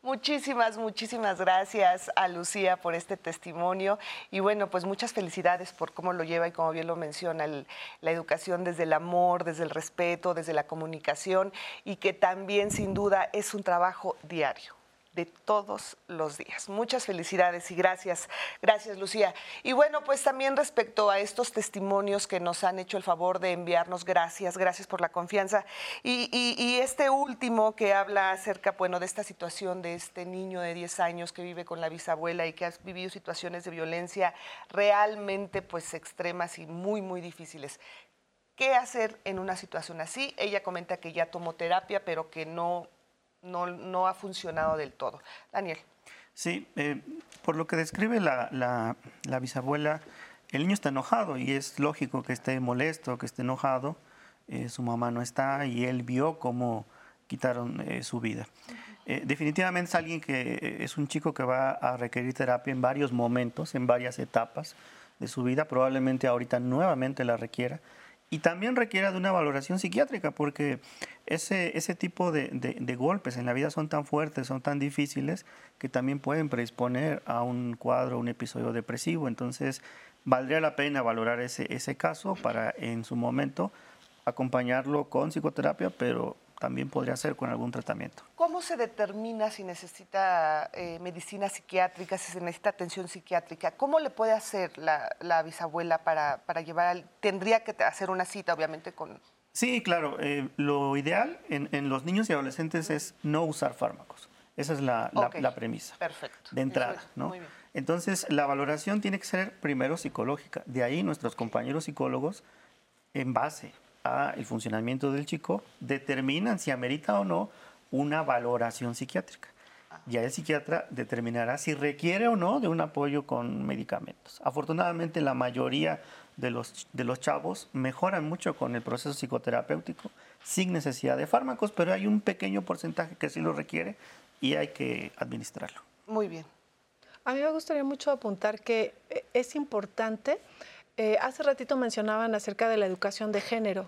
Muchísimas, muchísimas gracias a Lucía por este testimonio y bueno, pues muchas felicidades por cómo lo lleva y como bien lo menciona, la educación desde el amor, desde el respeto, desde la comunicación y que también sin duda es un trabajo diario de todos los días. Muchas felicidades y gracias, gracias Lucía. Y bueno, pues también respecto a estos testimonios que nos han hecho el favor de enviarnos, gracias, gracias por la confianza. Y, este último que habla acerca, bueno, de esta situación de este niño de 10 años que vive con la bisabuela y que ha vivido situaciones de violencia realmente pues extremas y muy, muy difíciles. ¿Qué hacer en una situación así? Ella comenta que ya tomó terapia, pero que no no, ha funcionado del todo. Daniel. Sí, eh, por lo que describe la, la, bisabuela, el niño está enojado y es lógico que esté molesto, que esté enojado. Eh, su mamá no está y él vio cómo quitaron eh, su vida. definitivamente es alguien que es un chico que va a requerir terapia en varios momentos, en varias etapas de su vida. Probablemente ahorita nuevamente la requiera y también requiere de una valoración psiquiátrica, porque ese, ese tipo de, de, golpes en la vida son tan fuertes, son tan difíciles, que también pueden predisponer a un cuadro, un episodio depresivo. Entonces, valdría la pena valorar ese, ese caso para en su momento acompañarlo con psicoterapia, pero también podría ser con algún tratamiento. ¿Cómo se determina si necesita eh, medicina psiquiátrica, si se necesita atención psiquiátrica? ¿Cómo le puede hacer la, bisabuela para, llevar al... Tendría que hacer una cita, obviamente, con... Sí, claro. Eh, lo ideal en, los niños y adolescentes es no usar fármacos. Esa es la, premisa. Perfecto. De entrada, ¿no? Entonces, la valoración tiene que ser primero psicológica. De ahí nuestros compañeros psicólogos, en base el funcionamiento del chico, determinan si amerita o no una valoración psiquiátrica. Ya el psiquiatra determinará si requiere o no de un apoyo con medicamentos. Afortunadamente la mayoría de los, de los chavos mejoran mucho con el proceso psicoterapéutico sin necesidad de fármacos, pero hay un pequeño porcentaje que sí lo requiere y hay que administrarlo. Muy bien. A mí me gustaría mucho apuntar que eh, es importante eh, hace ratito mencionaban acerca de la educación de género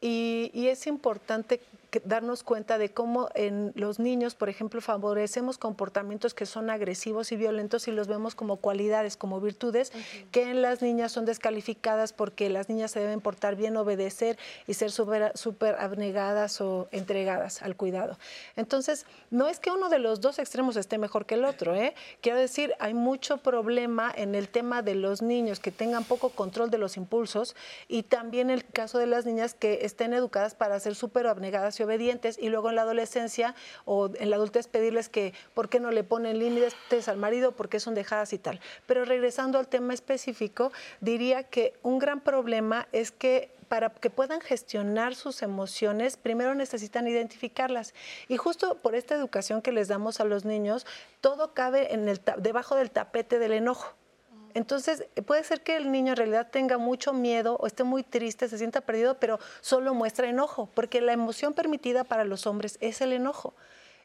y, y es importante darnos cuenta de cómo en los niños, por ejemplo, favorecemos comportamientos que son agresivos y violentos y los vemos como cualidades, como virtudes, que en las niñas son descalificadas porque las niñas se deben portar bien, obedecer y ser súper abnegadas o entregadas al cuidado. Entonces, no es que uno de los dos extremos esté mejor que el otro, ¿eh? Quiero decir, hay mucho problema en el tema de los niños que tengan poco control de los impulsos y también el caso de las niñas que estén educadas para ser súper abnegadas y obedientes y luego en la adolescencia o en la adultez pedirles que por qué no le ponen límites al marido porque son dejadas y tal. Pero regresando al tema específico, diría que un gran problema es que para que puedan gestionar sus emociones, primero necesitan identificarlas. Y justo por esta educación que les damos a los niños, todo cabe en el, debajo del tapete del enojo. Entonces, puede ser que el niño en realidad tenga mucho miedo o esté muy triste, se sienta perdido, pero solo muestra enojo, porque la emoción permitida para los hombres es el enojo.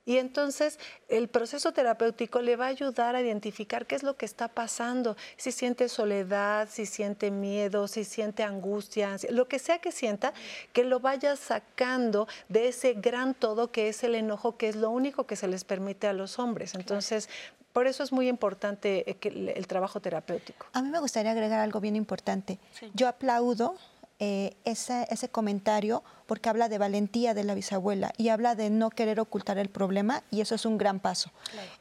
Y entonces el proceso terapéutico le va a ayudar a identificar qué es lo que está pasando, si siente soledad, si siente miedo, si siente angustia, lo que sea que sienta, que lo vaya sacando de ese gran todo que es el enojo, que es lo único que se les permite a los hombres. Entonces, por eso es muy importante eh, el, trabajo terapéutico. A mí me gustaría agregar algo bien importante. Yo aplaudo eh, ese, comentario porque habla de valentía de la bisabuela y habla de no querer ocultar el problema y eso es un gran paso.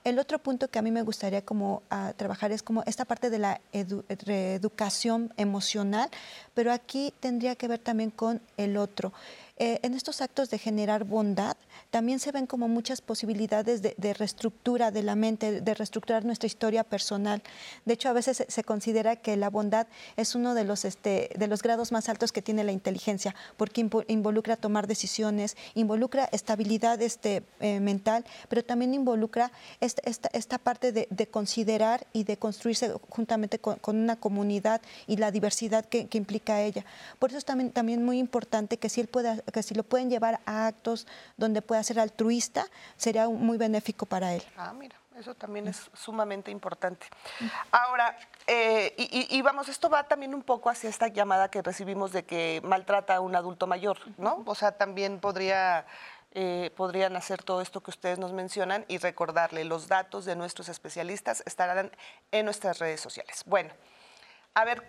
El otro punto que a mí me gustaría como ah, trabajar es como esta parte de la educación emocional, pero aquí tendría que ver también con el otro. Eh, en estos actos de generar bondad, también se ven como muchas posibilidades de, reestructura de la mente, de reestructurar nuestra historia personal. De hecho, a veces se, considera que la bondad es uno de los, este, de los grados más altos que tiene la inteligencia, porque involucra tomar decisiones, involucra estabilidad este, eh, mental, pero también involucra esta, esta, parte de, considerar y de construirse juntamente con, una comunidad y la diversidad que, que, implica ella. Por eso es también, también muy importante que si, él pueda, que si lo pueden llevar a actos donde pueda ser altruista, sería muy benéfico para él. Ah, mira. Eso también es sumamente importante. Ahora, eh, y, vamos, esto va también un poco hacia esta llamada que recibimos de que maltrata a un adulto mayor, ¿no? O sea, también podría, eh, podrían hacer todo esto que ustedes nos mencionan y recordarle, los datos de nuestros especialistas estarán en nuestras redes sociales. Bueno, a ver,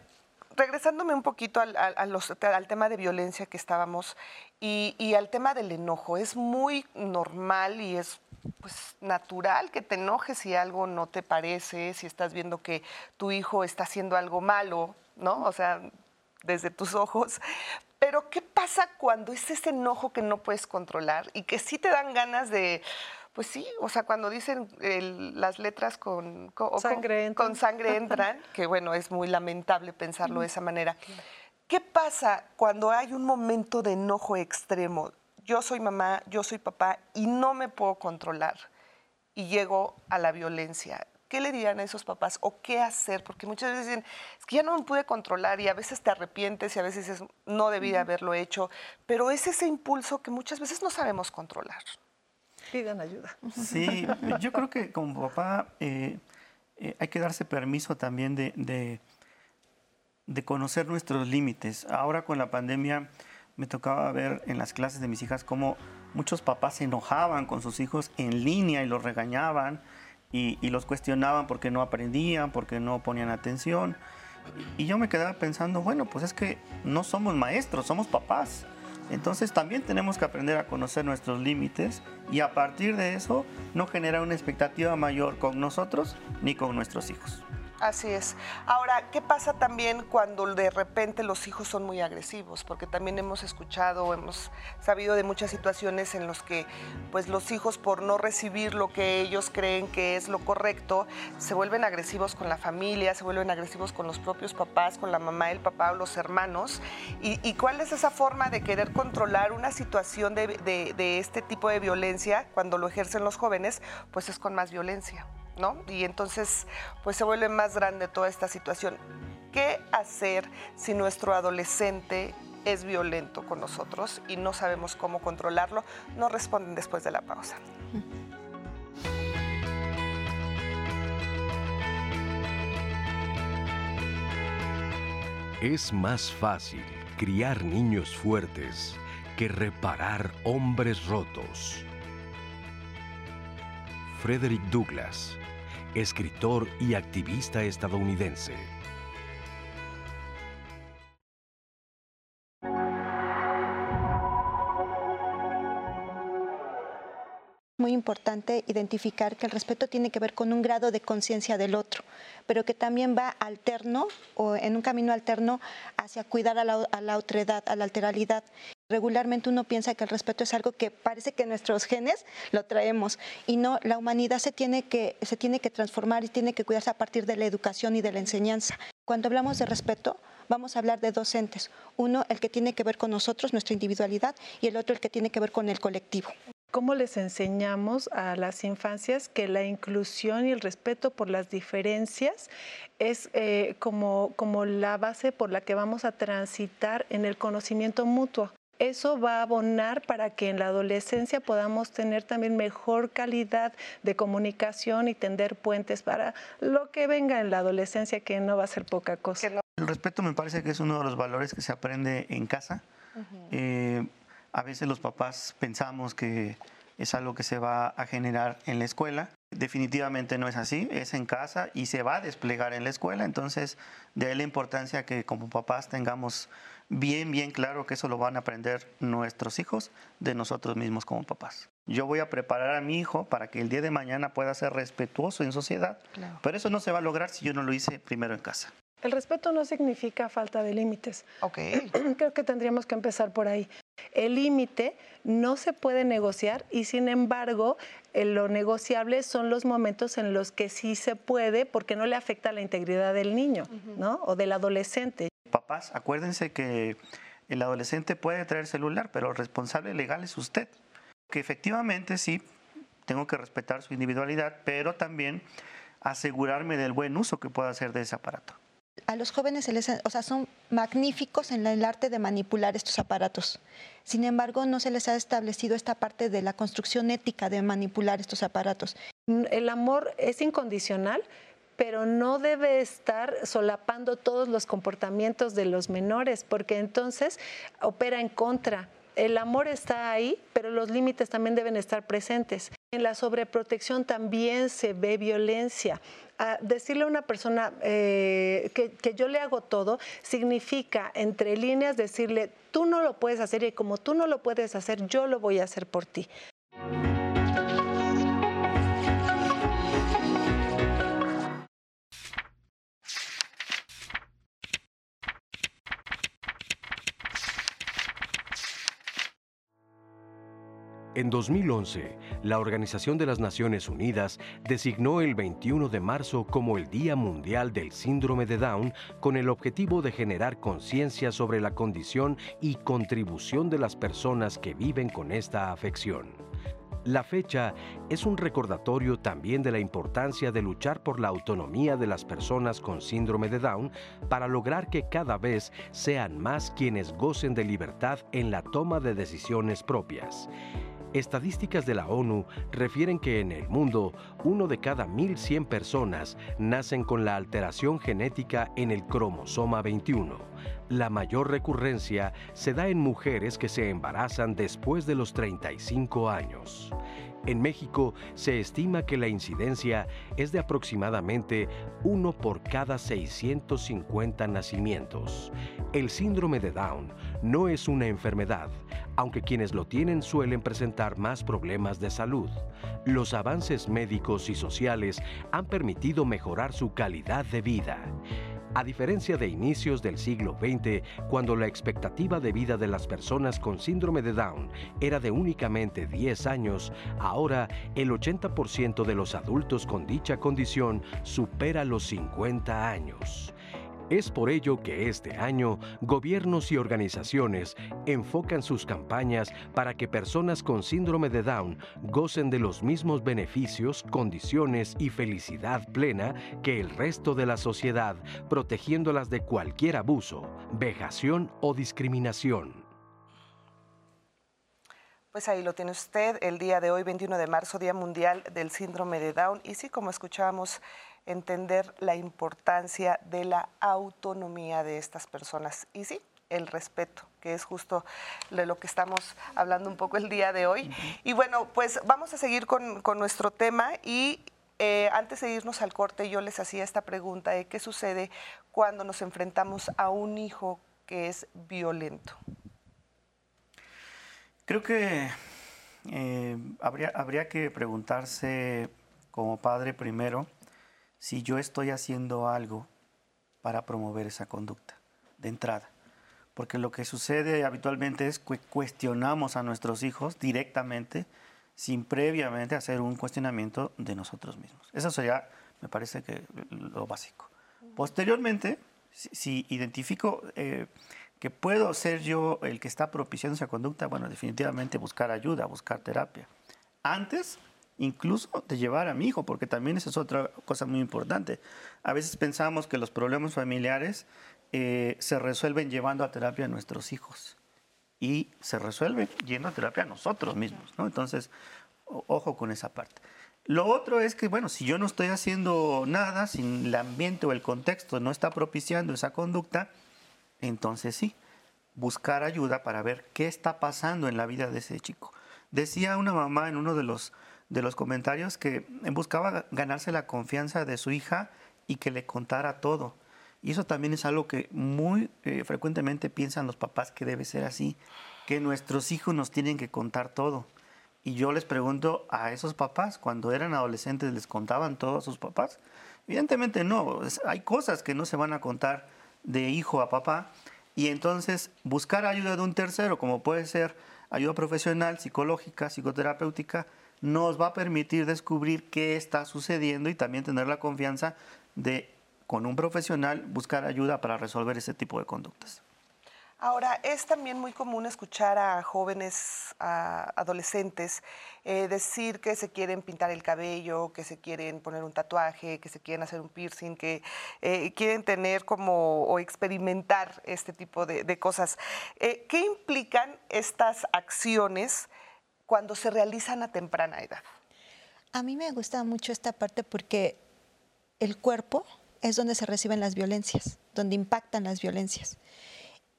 regresándome un poquito al, al tema de violencia que estábamos y, al tema del enojo, es muy normal y es pues natural que te enojes si algo no te parece, si estás viendo que tu hijo está haciendo algo malo, ¿no? O sea, desde tus ojos. Pero ¿qué pasa cuando es ese enojo que no puedes controlar y que sí te dan ganas de, pues sí, o sea, cuando dicen las letras con, sangre con, sangre entran, que bueno, es muy lamentable pensarlo de esa manera. ¿Qué pasa cuando hay un momento de enojo extremo? Yo soy mamá, yo soy papá y no me puedo controlar y llego a la violencia. ¿Qué le dirían a esos papás o qué hacer? Porque muchas veces dicen, es que ya no me pude controlar y a veces te arrepientes y a veces no debí haberlo hecho, pero es ese impulso que muchas veces no sabemos controlar pidan ayuda. Sí, yo creo que como papá eh, eh, hay que darse permiso también de, de, conocer nuestros límites. Ahora con la pandemia me tocaba ver en las clases de mis hijas cómo muchos papás se enojaban con sus hijos en línea y los regañaban y, y los cuestionaban porque no aprendían, porque no ponían atención. Y yo me quedaba pensando, bueno, pues es que no somos maestros, somos papás. Entonces también tenemos que aprender a conocer nuestros límites y a partir de eso no generar una expectativa mayor con nosotros ni con nuestros hijos. Así es. Ahora, ¿qué pasa también cuando de repente los hijos son muy agresivos? Porque también hemos escuchado, hemos sabido de muchas situaciones en las que pues los hijos por no recibir lo que ellos creen que es lo correcto, se vuelven agresivos con la familia, se vuelven agresivos con los propios papás, con la mamá, el papá o los hermanos. ¿Y, cuál es esa forma de querer controlar una situación de, de este tipo de violencia cuando lo ejercen los jóvenes? Pues es con más violencia. Y entonces, pues se vuelve más grande toda esta situación. ¿Qué hacer si nuestro adolescente es violento con nosotros y no sabemos cómo controlarlo? Nos responden después de la pausa. Es más fácil criar niños fuertes que reparar hombres rotos. Frederick Douglass escritor y activista estadounidense. Muy importante identificar que el respeto tiene que ver con un grado de conciencia del otro, pero que también va alterno o en un camino alterno hacia cuidar a la, a la otredad, a la alteralidad. Regularmente uno piensa que el respeto es algo que parece que nuestros genes lo traemos y no, la humanidad se tiene que, se tiene que transformar y tiene que cuidarse a partir de la educación y de la enseñanza. Cuando hablamos de respeto, vamos a hablar de dos entes. Uno, el que tiene que ver con nosotros, nuestra individualidad, y el otro, el que tiene que ver con el colectivo. ¿Cómo les enseñamos a las infancias que la inclusión y el respeto por las diferencias es eh, como, como la base por la que vamos a transitar en el conocimiento mutuo? Eso va a abonar para que en la adolescencia podamos tener también mejor calidad de comunicación y tender puentes para lo que venga en la adolescencia, que no va a ser poca cosa. El respeto me parece que es uno de los valores que se aprende en casa. Eh, a veces los papás pensamos que es algo que se va a generar en la escuela. Definitivamente no es así, es en casa y se va a desplegar en la escuela. Entonces, de ahí la importancia que como papás tengamos bien, bien claro que eso lo van a aprender nuestros hijos de nosotros mismos como papás. Yo voy a preparar a mi hijo para que el día de mañana pueda ser respetuoso en sociedad, pero eso no se va a lograr si yo no lo hice primero en casa. El respeto no significa falta de límites. Ok. Creo que tendríamos que empezar por ahí. El límite no se puede negociar y sin embargo eh, lo negociable son los momentos en los que sí se puede porque no le afecta la integridad del niño ¿no? o del adolescente. Papás, acuérdense que el adolescente puede traer celular, pero el responsable legal es usted. Que efectivamente sí, tengo que respetar su individualidad, pero también asegurarme del buen uso que pueda hacer de ese aparato. A los jóvenes se les, o sea, son magníficos en el arte de manipular estos aparatos. Sin embargo, no se les ha establecido esta parte de la construcción ética de manipular estos aparatos. El amor es incondicional, pero no debe estar solapando todos los comportamientos de los menores, porque entonces opera en contra. El amor está ahí, pero los límites también deben estar presentes. En la sobreprotección también se ve violencia. decirle a una persona eh, que, que, yo le hago todo significa, entre líneas, decirle, tú no lo puedes hacer y como tú no lo puedes hacer, yo lo voy a hacer por ti. En 2011, la Organización de las Naciones Unidas designó el 21 de marzo como el Día Mundial del Síndrome de Down con el objetivo de generar conciencia sobre la condición y contribución de las personas que viven con esta afección. La fecha es un recordatorio también de la importancia de luchar por la autonomía de las personas con síndrome de Down para lograr que cada vez sean más quienes gocen de libertad en la toma de decisiones propias. Estadísticas de la ONU refieren que en el mundo, uno de cada 1.100 personas nacen con la alteración genética en el cromosoma 21. La mayor recurrencia se da en mujeres que se embarazan después de los 35 años. En México se estima que la incidencia es de aproximadamente uno por cada 650 nacimientos. El síndrome de Down no es una enfermedad, aunque quienes lo tienen suelen presentar más problemas de salud. Los avances médicos y sociales han permitido mejorar su calidad de vida. A diferencia de inicios del siglo XX, cuando la expectativa de vida de las personas con síndrome de Down era de únicamente 10 años, ahora el 80% de los adultos con dicha condición supera los 50 años. Es por ello que este año gobiernos y organizaciones enfocan sus campañas para que personas con síndrome de Down gocen de los mismos beneficios, condiciones y felicidad plena que el resto de la sociedad, protegiéndolas de cualquier abuso, vejación o discriminación. Pues ahí lo tiene usted, el día de hoy, 21 de marzo, Día Mundial del Síndrome de Down. Y sí, como escuchábamos entender la importancia de la autonomía de estas personas y sí, el respeto, que es justo de lo que estamos hablando un poco el día de hoy. Y bueno, pues vamos a seguir con, nuestro tema y eh, antes de irnos al corte yo les hacía esta pregunta de qué sucede cuando nos enfrentamos a un hijo que es violento. Creo que eh, habría, habría que preguntarse como padre primero, si yo estoy haciendo algo para promover esa conducta de entrada. Porque lo que sucede habitualmente es que cuestionamos a nuestros hijos directamente sin previamente hacer un cuestionamiento de nosotros mismos. Eso sería, me parece que lo básico. Posteriormente, si, identifico eh, que puedo ser yo el que está propiciando esa conducta, bueno, definitivamente buscar ayuda, buscar terapia. Antes, incluso de llevar a mi hijo, porque también esa es otra cosa muy importante. A veces pensamos que los problemas familiares eh, se resuelven llevando a terapia a nuestros hijos y se resuelven yendo a terapia a nosotros mismos, ¿no? Entonces, ojo con esa parte. Lo otro es que, bueno, si yo no estoy haciendo nada, si el ambiente o el contexto no está propiciando esa conducta, entonces sí, buscar ayuda para ver qué está pasando en la vida de ese chico. Decía una mamá en uno de los de los comentarios que buscaba ganarse la confianza de su hija y que le contara todo. Y eso también es algo que muy eh, frecuentemente piensan los papás que debe ser así, que nuestros hijos nos tienen que contar todo. Y yo les pregunto a esos papás, cuando eran adolescentes, ¿les contaban todo a sus papás? Evidentemente no, hay cosas que no se van a contar de hijo a papá Y entonces buscar ayuda de un tercero, como puede ser ayuda profesional, psicológica, psicoterapéutica, nos va a permitir descubrir qué está sucediendo y también tener la confianza de, con un profesional, buscar ayuda para resolver ese tipo de conductas. Ahora, es también muy común escuchar a jóvenes, a adolescentes, eh, decir que se quieren pintar el cabello, que se quieren poner un tatuaje, que se quieren hacer un piercing, que eh, quieren tener como o experimentar este tipo de, cosas. Eh, ¿Qué implican estas acciones cuando se realizan a temprana edad? A mí me gusta mucho esta parte porque el cuerpo es donde se reciben las violencias, donde impactan las violencias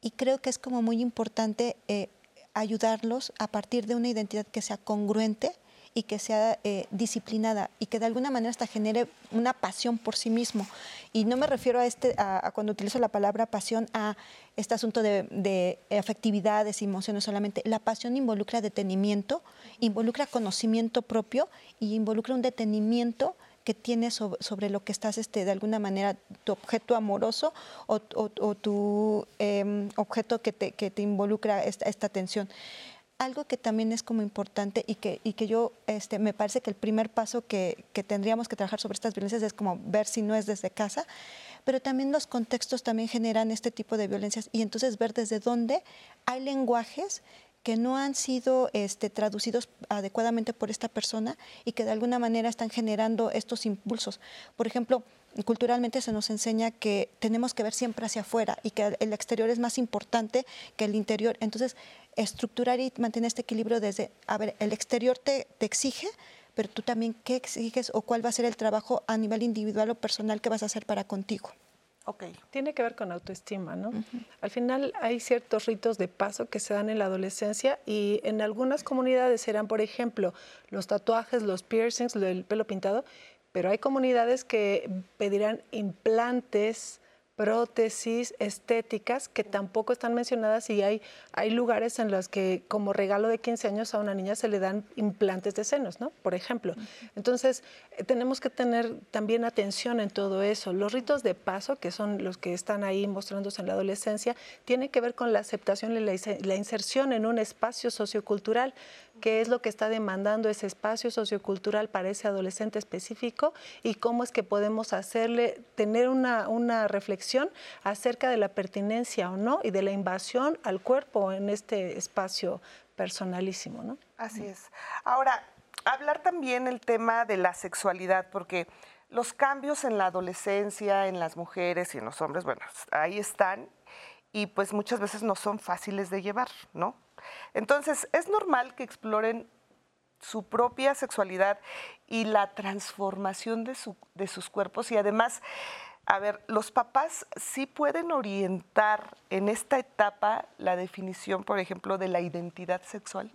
y creo que es como muy importante eh, ayudarlos a partir de una identidad que sea congruente y que sea eh, disciplinada y que de alguna manera hasta genere una pasión por sí mismo. Y no me refiero a, este, a, cuando utilizo la palabra pasión a este asunto de, de, afectividades, emociones solamente. La pasión involucra detenimiento, involucra conocimiento propio y involucra un detenimiento que tienes sobre, lo que estás este, de alguna manera, tu objeto amoroso o, tu em, objeto que te, que te involucra esta, esta algo que también es como importante y que, y que yo este, me parece que el primer paso que, que, tendríamos que trabajar sobre estas violencias es como ver si no es desde casa, pero también los contextos también generan este tipo de violencias y entonces ver desde dónde hay lenguajes que no han sido este, traducidos adecuadamente por esta persona y que de alguna manera están generando estos impulsos. Por ejemplo, culturalmente se nos enseña que tenemos que ver siempre hacia afuera y que el exterior es más importante que el interior. Entonces, estructurar y mantener este equilibrio desde, a ver, el exterior te, te exige, pero tú también qué exiges o cuál va a ser el trabajo a nivel individual o personal que vas a hacer para contigo. Tiene que ver con autoestima, ¿no? Al final hay ciertos ritos de paso que se dan en la adolescencia y en algunas comunidades serán, por ejemplo, los tatuajes, los piercings, el pelo pintado, pero hay comunidades que pedirán implantes, prótesis estéticas que tampoco están mencionadas y hay, hay lugares en los que como regalo de 15 años a una niña se le dan implantes de senos, ¿no? Por ejemplo. Entonces, eh, tenemos que tener también atención en todo eso. Los ritos de paso, que son los que están ahí mostrándose en la adolescencia, tienen que ver con la aceptación y la inserción en un espacio sociocultural qué es lo que está demandando ese espacio sociocultural para ese adolescente específico y cómo es que podemos hacerle tener una, una reflexión acerca de la pertinencia o no y de la invasión al cuerpo en este espacio personalísimo. ¿no? Así es. Ahora, hablar también el tema de la sexualidad, porque los cambios en la adolescencia, en las mujeres y en los hombres, bueno, ahí están y pues muchas veces no son fáciles de llevar, ¿no? Entonces, es normal que exploren su propia sexualidad y la transformación de, sus cuerpos y además, a ver, los papás sí pueden orientar en esta etapa la definición, por ejemplo, de la identidad sexual.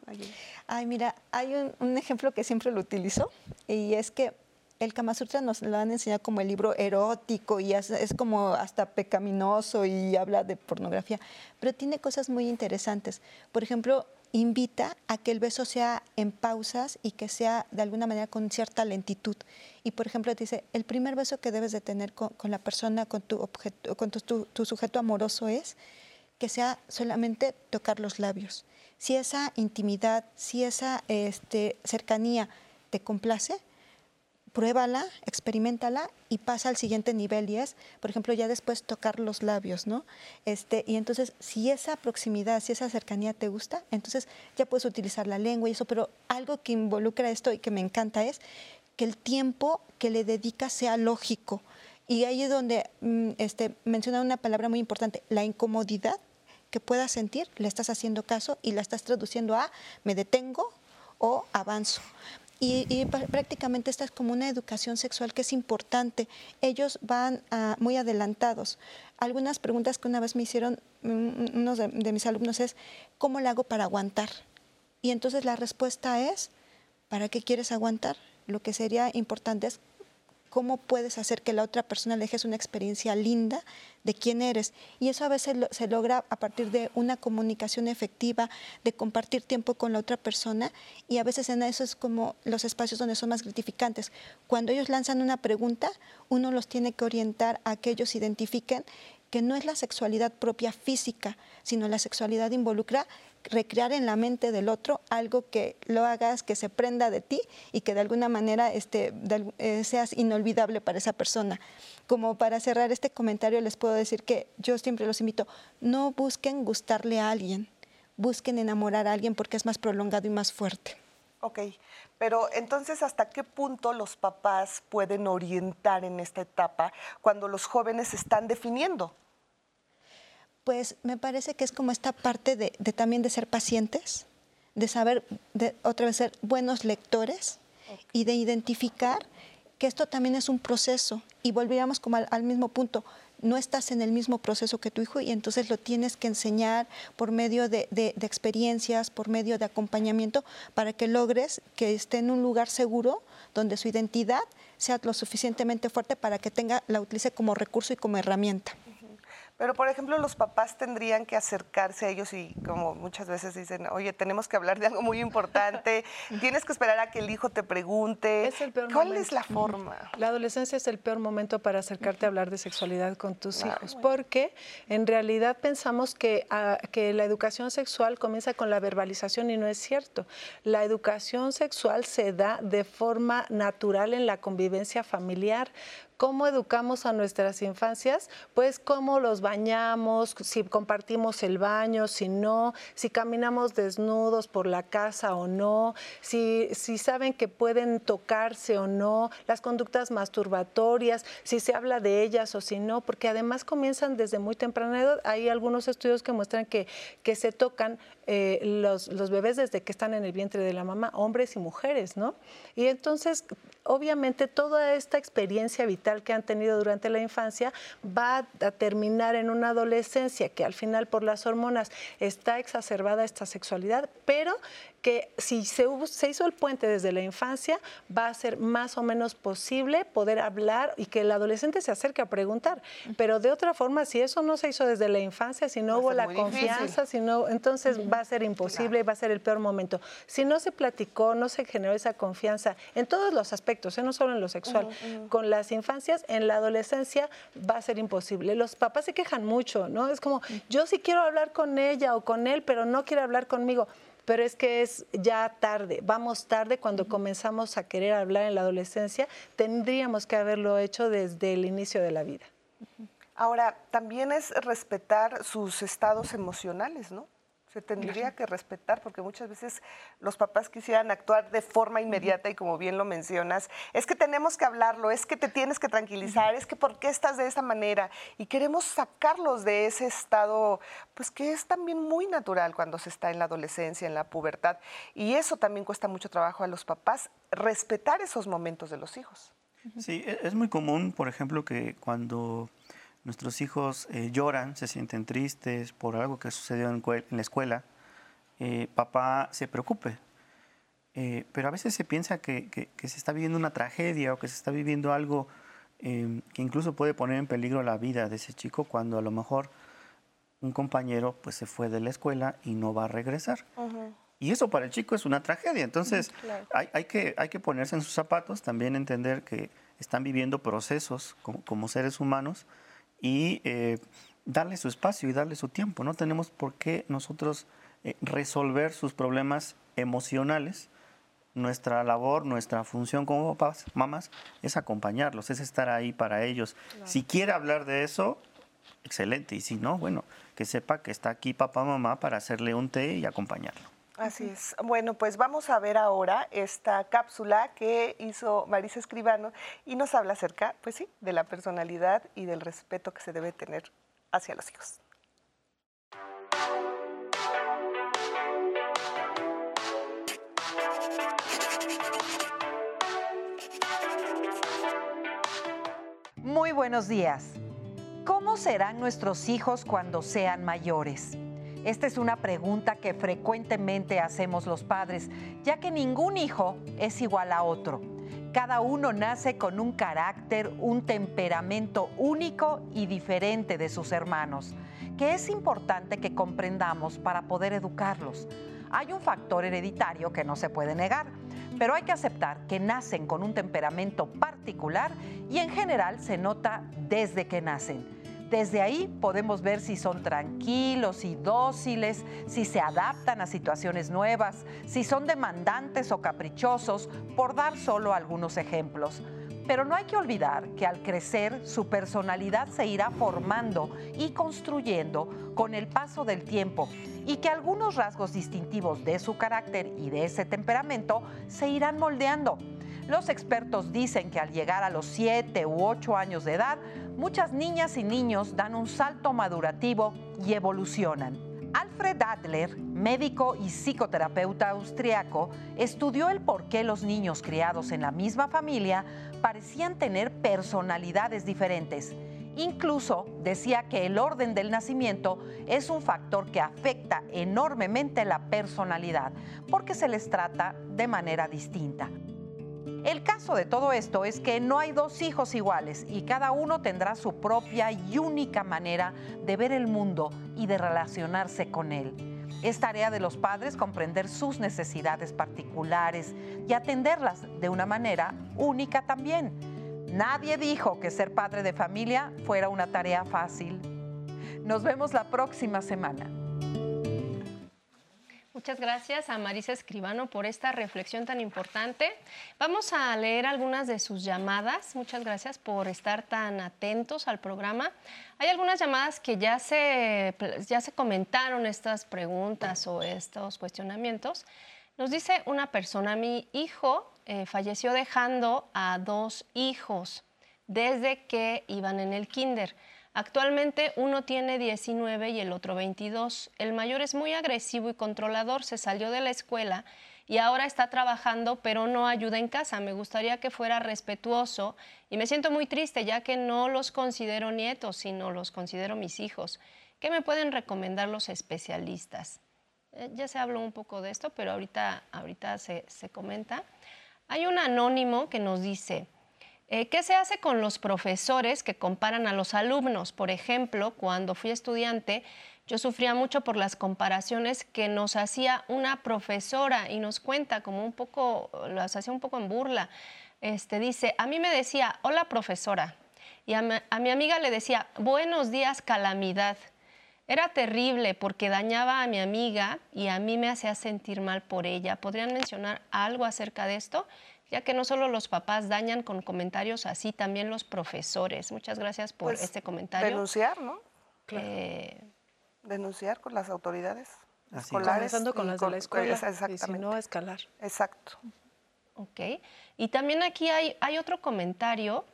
Ay, mira, hay un, un ejemplo que siempre lo utilizo y es que el Kama Sutra nos lo han enseñado como el libro erótico y es, como hasta pecaminoso y habla de pornografía, pero tiene cosas muy interesantes. Por ejemplo, invita a que el beso sea en pausas y que sea de alguna manera con cierta lentitud. Y por ejemplo, dice, el primer beso que debes de tener con, la persona, con, tu, objeto, con tu, sujeto amoroso es que sea solamente tocar los labios. Si esa intimidad, si esa este, cercanía te complace, pruébala, experimentala y pasa al siguiente nivel y es, por ejemplo, ya después tocar los labios, ¿no? Este, y entonces, si esa proximidad, si esa cercanía te gusta, entonces ya puedes utilizar la lengua y eso, pero algo que involucra esto y que me encanta es que el tiempo que le dedicas sea lógico. Y ahí es donde mm, este, menciona una palabra muy importante, la incomodidad que puedas sentir, le estás haciendo caso y la estás traduciendo a me detengo o avanzo. Y, prácticamente esta es como una educación sexual que es importante. Ellos van ah, muy adelantados. Algunas preguntas que una vez me hicieron mm, uno de, de mis alumnos es, ¿cómo le hago para aguantar? Y entonces la respuesta es, ¿para qué quieres aguantar? Lo que sería importante es cómo puedes hacer que la otra persona dejes una experiencia linda de quién eres. Y eso a veces se logra a partir de una comunicación efectiva, de compartir tiempo con la otra persona y a veces en eso es como los espacios donde son más gratificantes. Cuando ellos lanzan una pregunta, uno los tiene que orientar a que ellos identifiquen porque no es la sexualidad propia física, sino la sexualidad involucra recrear en la mente del otro algo que lo hagas, que se prenda de ti y que de alguna manera este, eh, seas inolvidable para esa persona. Como para cerrar este comentario les puedo decir que yo siempre los invito, no busquen gustarle a alguien, busquen enamorar a alguien porque es más prolongado y más fuerte. Ok, pero entonces, ¿hasta qué punto los papás pueden orientar en esta etapa cuando los jóvenes están definiendo? Pues me parece que es como esta parte de, también de ser pacientes, de saber, de, otra vez ser buenos lectores y de identificar que esto también es un proceso. Y volvíamos como al mismo punto, no estás en el mismo proceso que tu hijo y entonces lo tienes que enseñar por medio de, experiencias, por medio de acompañamiento, para que logres que esté en un lugar seguro donde su identidad sea lo suficientemente fuerte para que tenga, la utilice como recurso y como herramienta. Pero, por ejemplo, los papás tendrían que acercarse a ellos y como muchas veces dicen, oye, tenemos que hablar de algo muy importante, tienes que esperar a que el hijo te pregunte. ¿Cuál es la forma? La adolescencia es el peor momento para acercarte a hablar de sexualidad con tus hijos, porque en realidad pensamos que, ah, que la educación sexual comienza con la verbalización y no es cierto. La educación sexual se da de forma natural en la convivencia familiar. ¿Cómo educamos a nuestras infancias? Pues cómo los bañamos, si compartimos el baño, si no, si caminamos desnudos por la casa o no, si, si saben que pueden tocarse o no, las conductas masturbatorias, si se habla de ellas o si no, porque además comienzan desde muy temprana edad. Hay algunos estudios que muestran que, que se tocan eh, los, los bebés desde que están en el vientre de la mamá, hombres y mujeres, ¿no? Y entonces, obviamente, toda esta experiencia vital que han tenido durante la infancia va a terminar en una adolescencia que al final por las hormonas está exacerbada esta sexualidad, pero que si se, hizo el puente desde la infancia, va a ser más o menos posible poder hablar y que el adolescente se acerque a preguntar. Pero de otra forma, si eso no se hizo desde la infancia, si no hubo la confianza, si no, entonces va a ser imposible y va a ser el peor momento. Si no se platicó, no se generó esa confianza en todos los aspectos, ¿eh? no solo en lo sexual, con las infancias, en la adolescencia va a ser imposible. Los papás se quejan mucho, ¿no? Es como, yo sí quiero hablar con ella o con él, pero no quiere hablar conmigo pero es que es ya tarde, vamos tarde cuando comenzamos a querer hablar en la adolescencia, tendríamos que haberlo hecho desde el inicio de la vida. Ahora, también es respetar sus estados emocionales, ¿no? Se tendría que respetar porque muchas veces los papás quisieran actuar de forma inmediata y como bien lo mencionas, es que tenemos que hablarlo, es que te tienes que tranquilizar, es que por qué estás de esa manera y queremos sacarlos de ese estado, pues que es también muy natural cuando se está en la adolescencia, en la pubertad y eso también cuesta mucho trabajo a los papás, respetar esos momentos de los hijos. Sí, e, es muy común, por ejemplo, que cuando nuestros hijos eh, lloran, se sienten tristes por algo que sucedió en, la escuela, eh, papá se preocupe. Eh, pero a veces se piensa que, se está viviendo una tragedia o que se está viviendo algo em, que incluso puede poner en peligro la vida de ese chico cuando a lo mejor un compañero pues se fue de la escuela y no va a regresar. Y eso para el chico es una tragedia. Entonces hay, que, hay que ponerse en sus zapatos, también entender que están viviendo procesos como seres humanos y eh, darle su espacio y darle su tiempo. No tenemos por qué nosotros eh, resolver sus problemas emocionales. Nuestra labor, nuestra función como papás, mamás, es acompañarlos, es estar ahí para ellos. Si quiere hablar de eso, excelente. Y si no, bueno, que sepa que está aquí papá, mamá para hacerle un té y acompañarlo. Así es. Bueno, pues vamos a ver ahora esta cápsula que hizo Marisa Escribano y nos habla acerca, pues sí, de la personalidad y del respeto que se debe tener hacia los hijos. Muy buenos días. ¿Cómo serán nuestros hijos cuando sean mayores? Esta es una pregunta que frecuentemente hacemos los padres, ya que ningún hijo es igual a otro. Cada uno nace con un carácter, un temperamento único y diferente de sus hermanos, que es importante que comprendamos para poder educarlos. Hay un factor hereditario que no se puede negar, pero hay que aceptar que nacen con un temperamento particular y en general se nota desde que nacen Desde ahí podemos ver si son tranquilos y dóciles, si se adaptan a situaciones nuevas, si son demandantes o caprichosos, por dar solo algunos ejemplos. Pero no hay que olvidar que al crecer su personalidad se irá formando y construyendo con el paso del tiempo y que algunos rasgos distintivos de su carácter y de ese temperamento se irán moldeando. Los expertos dicen que al llegar a los 7 u 8 años de edad, muchas niñas y niños dan un salto madurativo y evolucionan. Alfred Adler, médico y psicoterapeuta austriaco, estudió el por qué los niños criados en la misma familia parecían tener personalidades diferentes. Incluso decía que el orden del nacimiento es un factor que afecta enormemente la personalidad, porque se les trata de manera distinta. El caso de todo esto es que no hay dos hijos iguales y cada uno tendrá su propia y única manera de ver el mundo y de relacionarse con él. Es tarea de los padres comprender sus necesidades particulares y atenderlas de una manera única también. Nadie dijo que ser padre de familia fuera una tarea fácil. Nos vemos la próxima semana. Muchas gracias a Marisa Escribano por esta reflexión tan importante. Vamos a leer algunas de sus llamadas. Muchas gracias por estar tan atentos al programa. Hay algunas llamadas que ya se, ya se comentaron estas preguntas o estos cuestionamientos. Nos dice una persona, mi hijo eh, falleció dejando a dos hijos desde que iban en el kinder. Actualmente uno tiene 19 y el otro 22. El mayor es muy agresivo y controlador, se salió de la escuela y ahora está trabajando, pero no ayuda en casa. Me gustaría que fuera respetuoso y me siento muy triste ya que no los considero nietos, sino los considero mis hijos. ¿Qué me pueden recomendar los especialistas? Eh, ya se habló un poco de esto, pero ahorita, ahorita se, se comenta. Hay un anónimo que nos dice, eh, ¿Qué se hace con los profesores que comparan a los alumnos? Por ejemplo, cuando fui estudiante, yo sufría mucho por las comparaciones que nos hacía una profesora y nos cuenta como un poco, las hacía un poco en burla. Este, dice, a mí me decía, hola profesora, y a mi amiga le decía, buenos días calamidad. Era terrible porque dañaba a mi amiga y a mí me hacía sentir mal por ella. ¿Podrían mencionar algo acerca de esto? Ya que no solo los papás dañan con comentarios así, también los profesores. Muchas gracias por Pues, este comentario. Denunciar, ¿no? Eh, Denunciar con las autoridades Así escolares. Comenzando con y las de la escuela, y si Exactamente. no, escalar. Exacto. ok. Y también aquí hay, hay otro comentario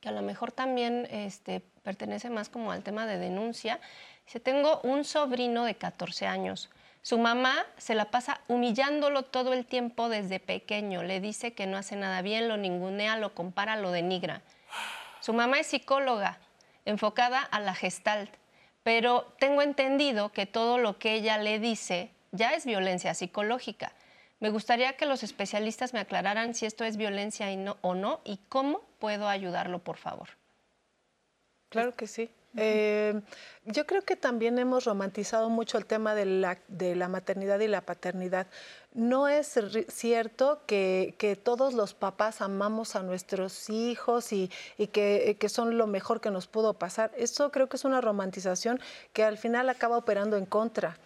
que a lo mejor también este, pertenece más como al tema de denuncia. Dice, tengo un sobrino de 14 años. Su mamá se la pasa humillándolo todo el tiempo desde pequeño. Le dice que no hace nada bien, lo ningunea, lo compara, lo denigra. Su mamá es psicóloga, enfocada a la gestalt, pero tengo entendido que todo lo que ella le dice ya es violencia psicológica. Me gustaría que los especialistas me aclararan si esto es violencia o no y cómo puedo ayudarlo, por favor. Claro que sí. Eh, yo creo que también hemos romantizado mucho el tema de la, de la maternidad y la paternidad. No es cierto que, que todos los papás amamos a nuestros hijos y, y que, que son lo mejor que nos pudo pasar. Eso creo que es una romantización que al final acaba operando en contra.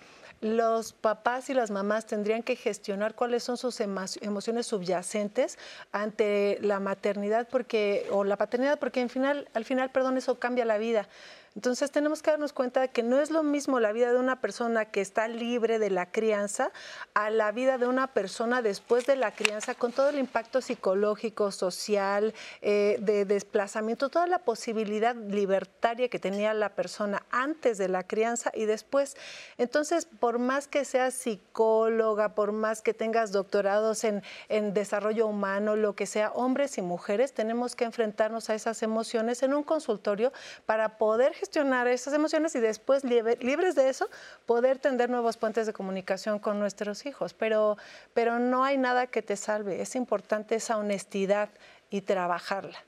Los papás y las mamás tendrían que gestionar cuáles son sus emo- emociones subyacentes ante la maternidad porque, o la paternidad, porque al final, al final, perdón, eso cambia la vida. Entonces tenemos que darnos cuenta de que no es lo mismo la vida de una persona que está libre de la crianza a la vida de una persona después de la crianza con todo el impacto psicológico, social, eh, de desplazamiento, toda la posibilidad libertaria que tenía la persona antes de la crianza y después. Entonces, por más que seas psicóloga, por más que tengas doctorados en, en desarrollo humano, lo que sea, hombres y mujeres, tenemos que enfrentarnos a esas emociones en un consultorio para poder gestionar esas emociones y después, libre- libres de eso, poder tender nuevos puentes de comunicación con nuestros hijos. Pero, pero no hay nada que te salve. Es importante esa honestidad y trabajarla.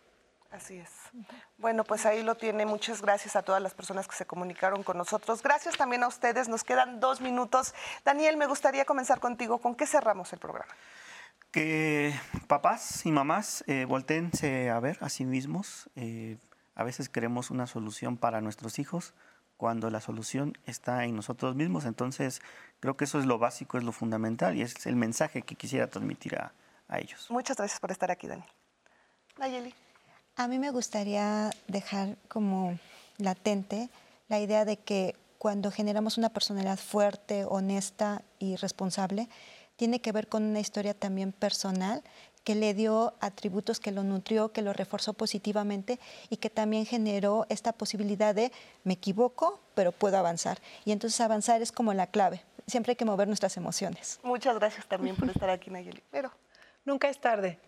Así es. Bueno, pues ahí lo tiene. Muchas gracias a todas las personas que se comunicaron con nosotros. Gracias también a ustedes. Nos quedan dos minutos. Daniel, me gustaría comenzar contigo. ¿Con qué cerramos el programa? Que papás y mamás eh, voltéense a ver a sí mismos, eh, A veces queremos una solución para nuestros hijos cuando la solución está en nosotros mismos. Entonces, creo que eso es lo básico, es lo fundamental y es el mensaje que quisiera transmitir a, a ellos. Muchas gracias por estar aquí, Dani. Nayeli. A mí me gustaría dejar como latente la idea de que cuando generamos una personalidad fuerte, honesta y responsable, tiene que ver con una historia también personal que le dio atributos, que lo nutrió, que lo reforzó positivamente y que también generó esta posibilidad de me equivoco, pero puedo avanzar. Y entonces avanzar es como la clave. Siempre hay que mover nuestras emociones. Muchas gracias también por estar aquí, Nayeli. Pero nunca es tarde.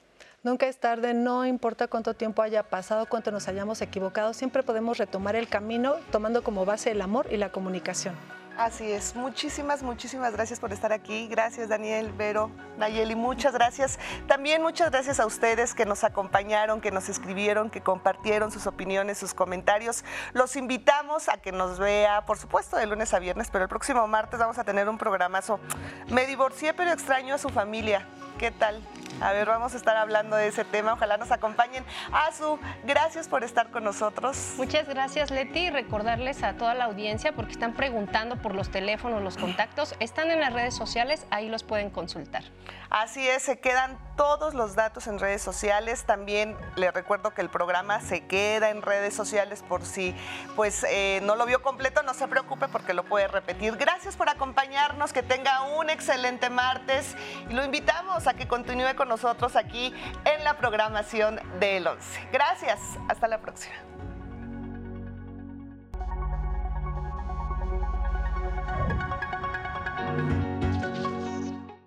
Nunca es tarde, no importa cuánto tiempo haya pasado, cuánto nos hayamos equivocado, siempre podemos retomar el camino tomando como base el amor y la comunicación. Así es. Muchísimas, muchísimas gracias por estar aquí. Gracias, Daniel, Vero, Nayeli. Muchas gracias. También muchas gracias a ustedes que nos acompañaron, que nos escribieron, que compartieron sus opiniones, sus comentarios. Los invitamos a que nos vea, por supuesto, de lunes a viernes, pero el próximo martes vamos a tener un programazo. Me divorcié, pero extraño a su familia. ¿Qué tal? A ver, vamos a estar hablando de ese tema. Ojalá nos acompañen. Azu, gracias por estar con nosotros. Muchas gracias, Leti. Y recordarles a toda la audiencia, porque están preguntando por los teléfonos, los contactos, están en las redes sociales, ahí los pueden consultar. Así es, se quedan todos los datos en redes sociales. También les recuerdo que el programa se queda en redes sociales por si pues eh, no lo vio completo, no se preocupe porque lo puede repetir. Gracias por acompañarnos, que tenga un excelente martes y lo invitamos que continúe con nosotros aquí en la programación del 11. Gracias, hasta la próxima.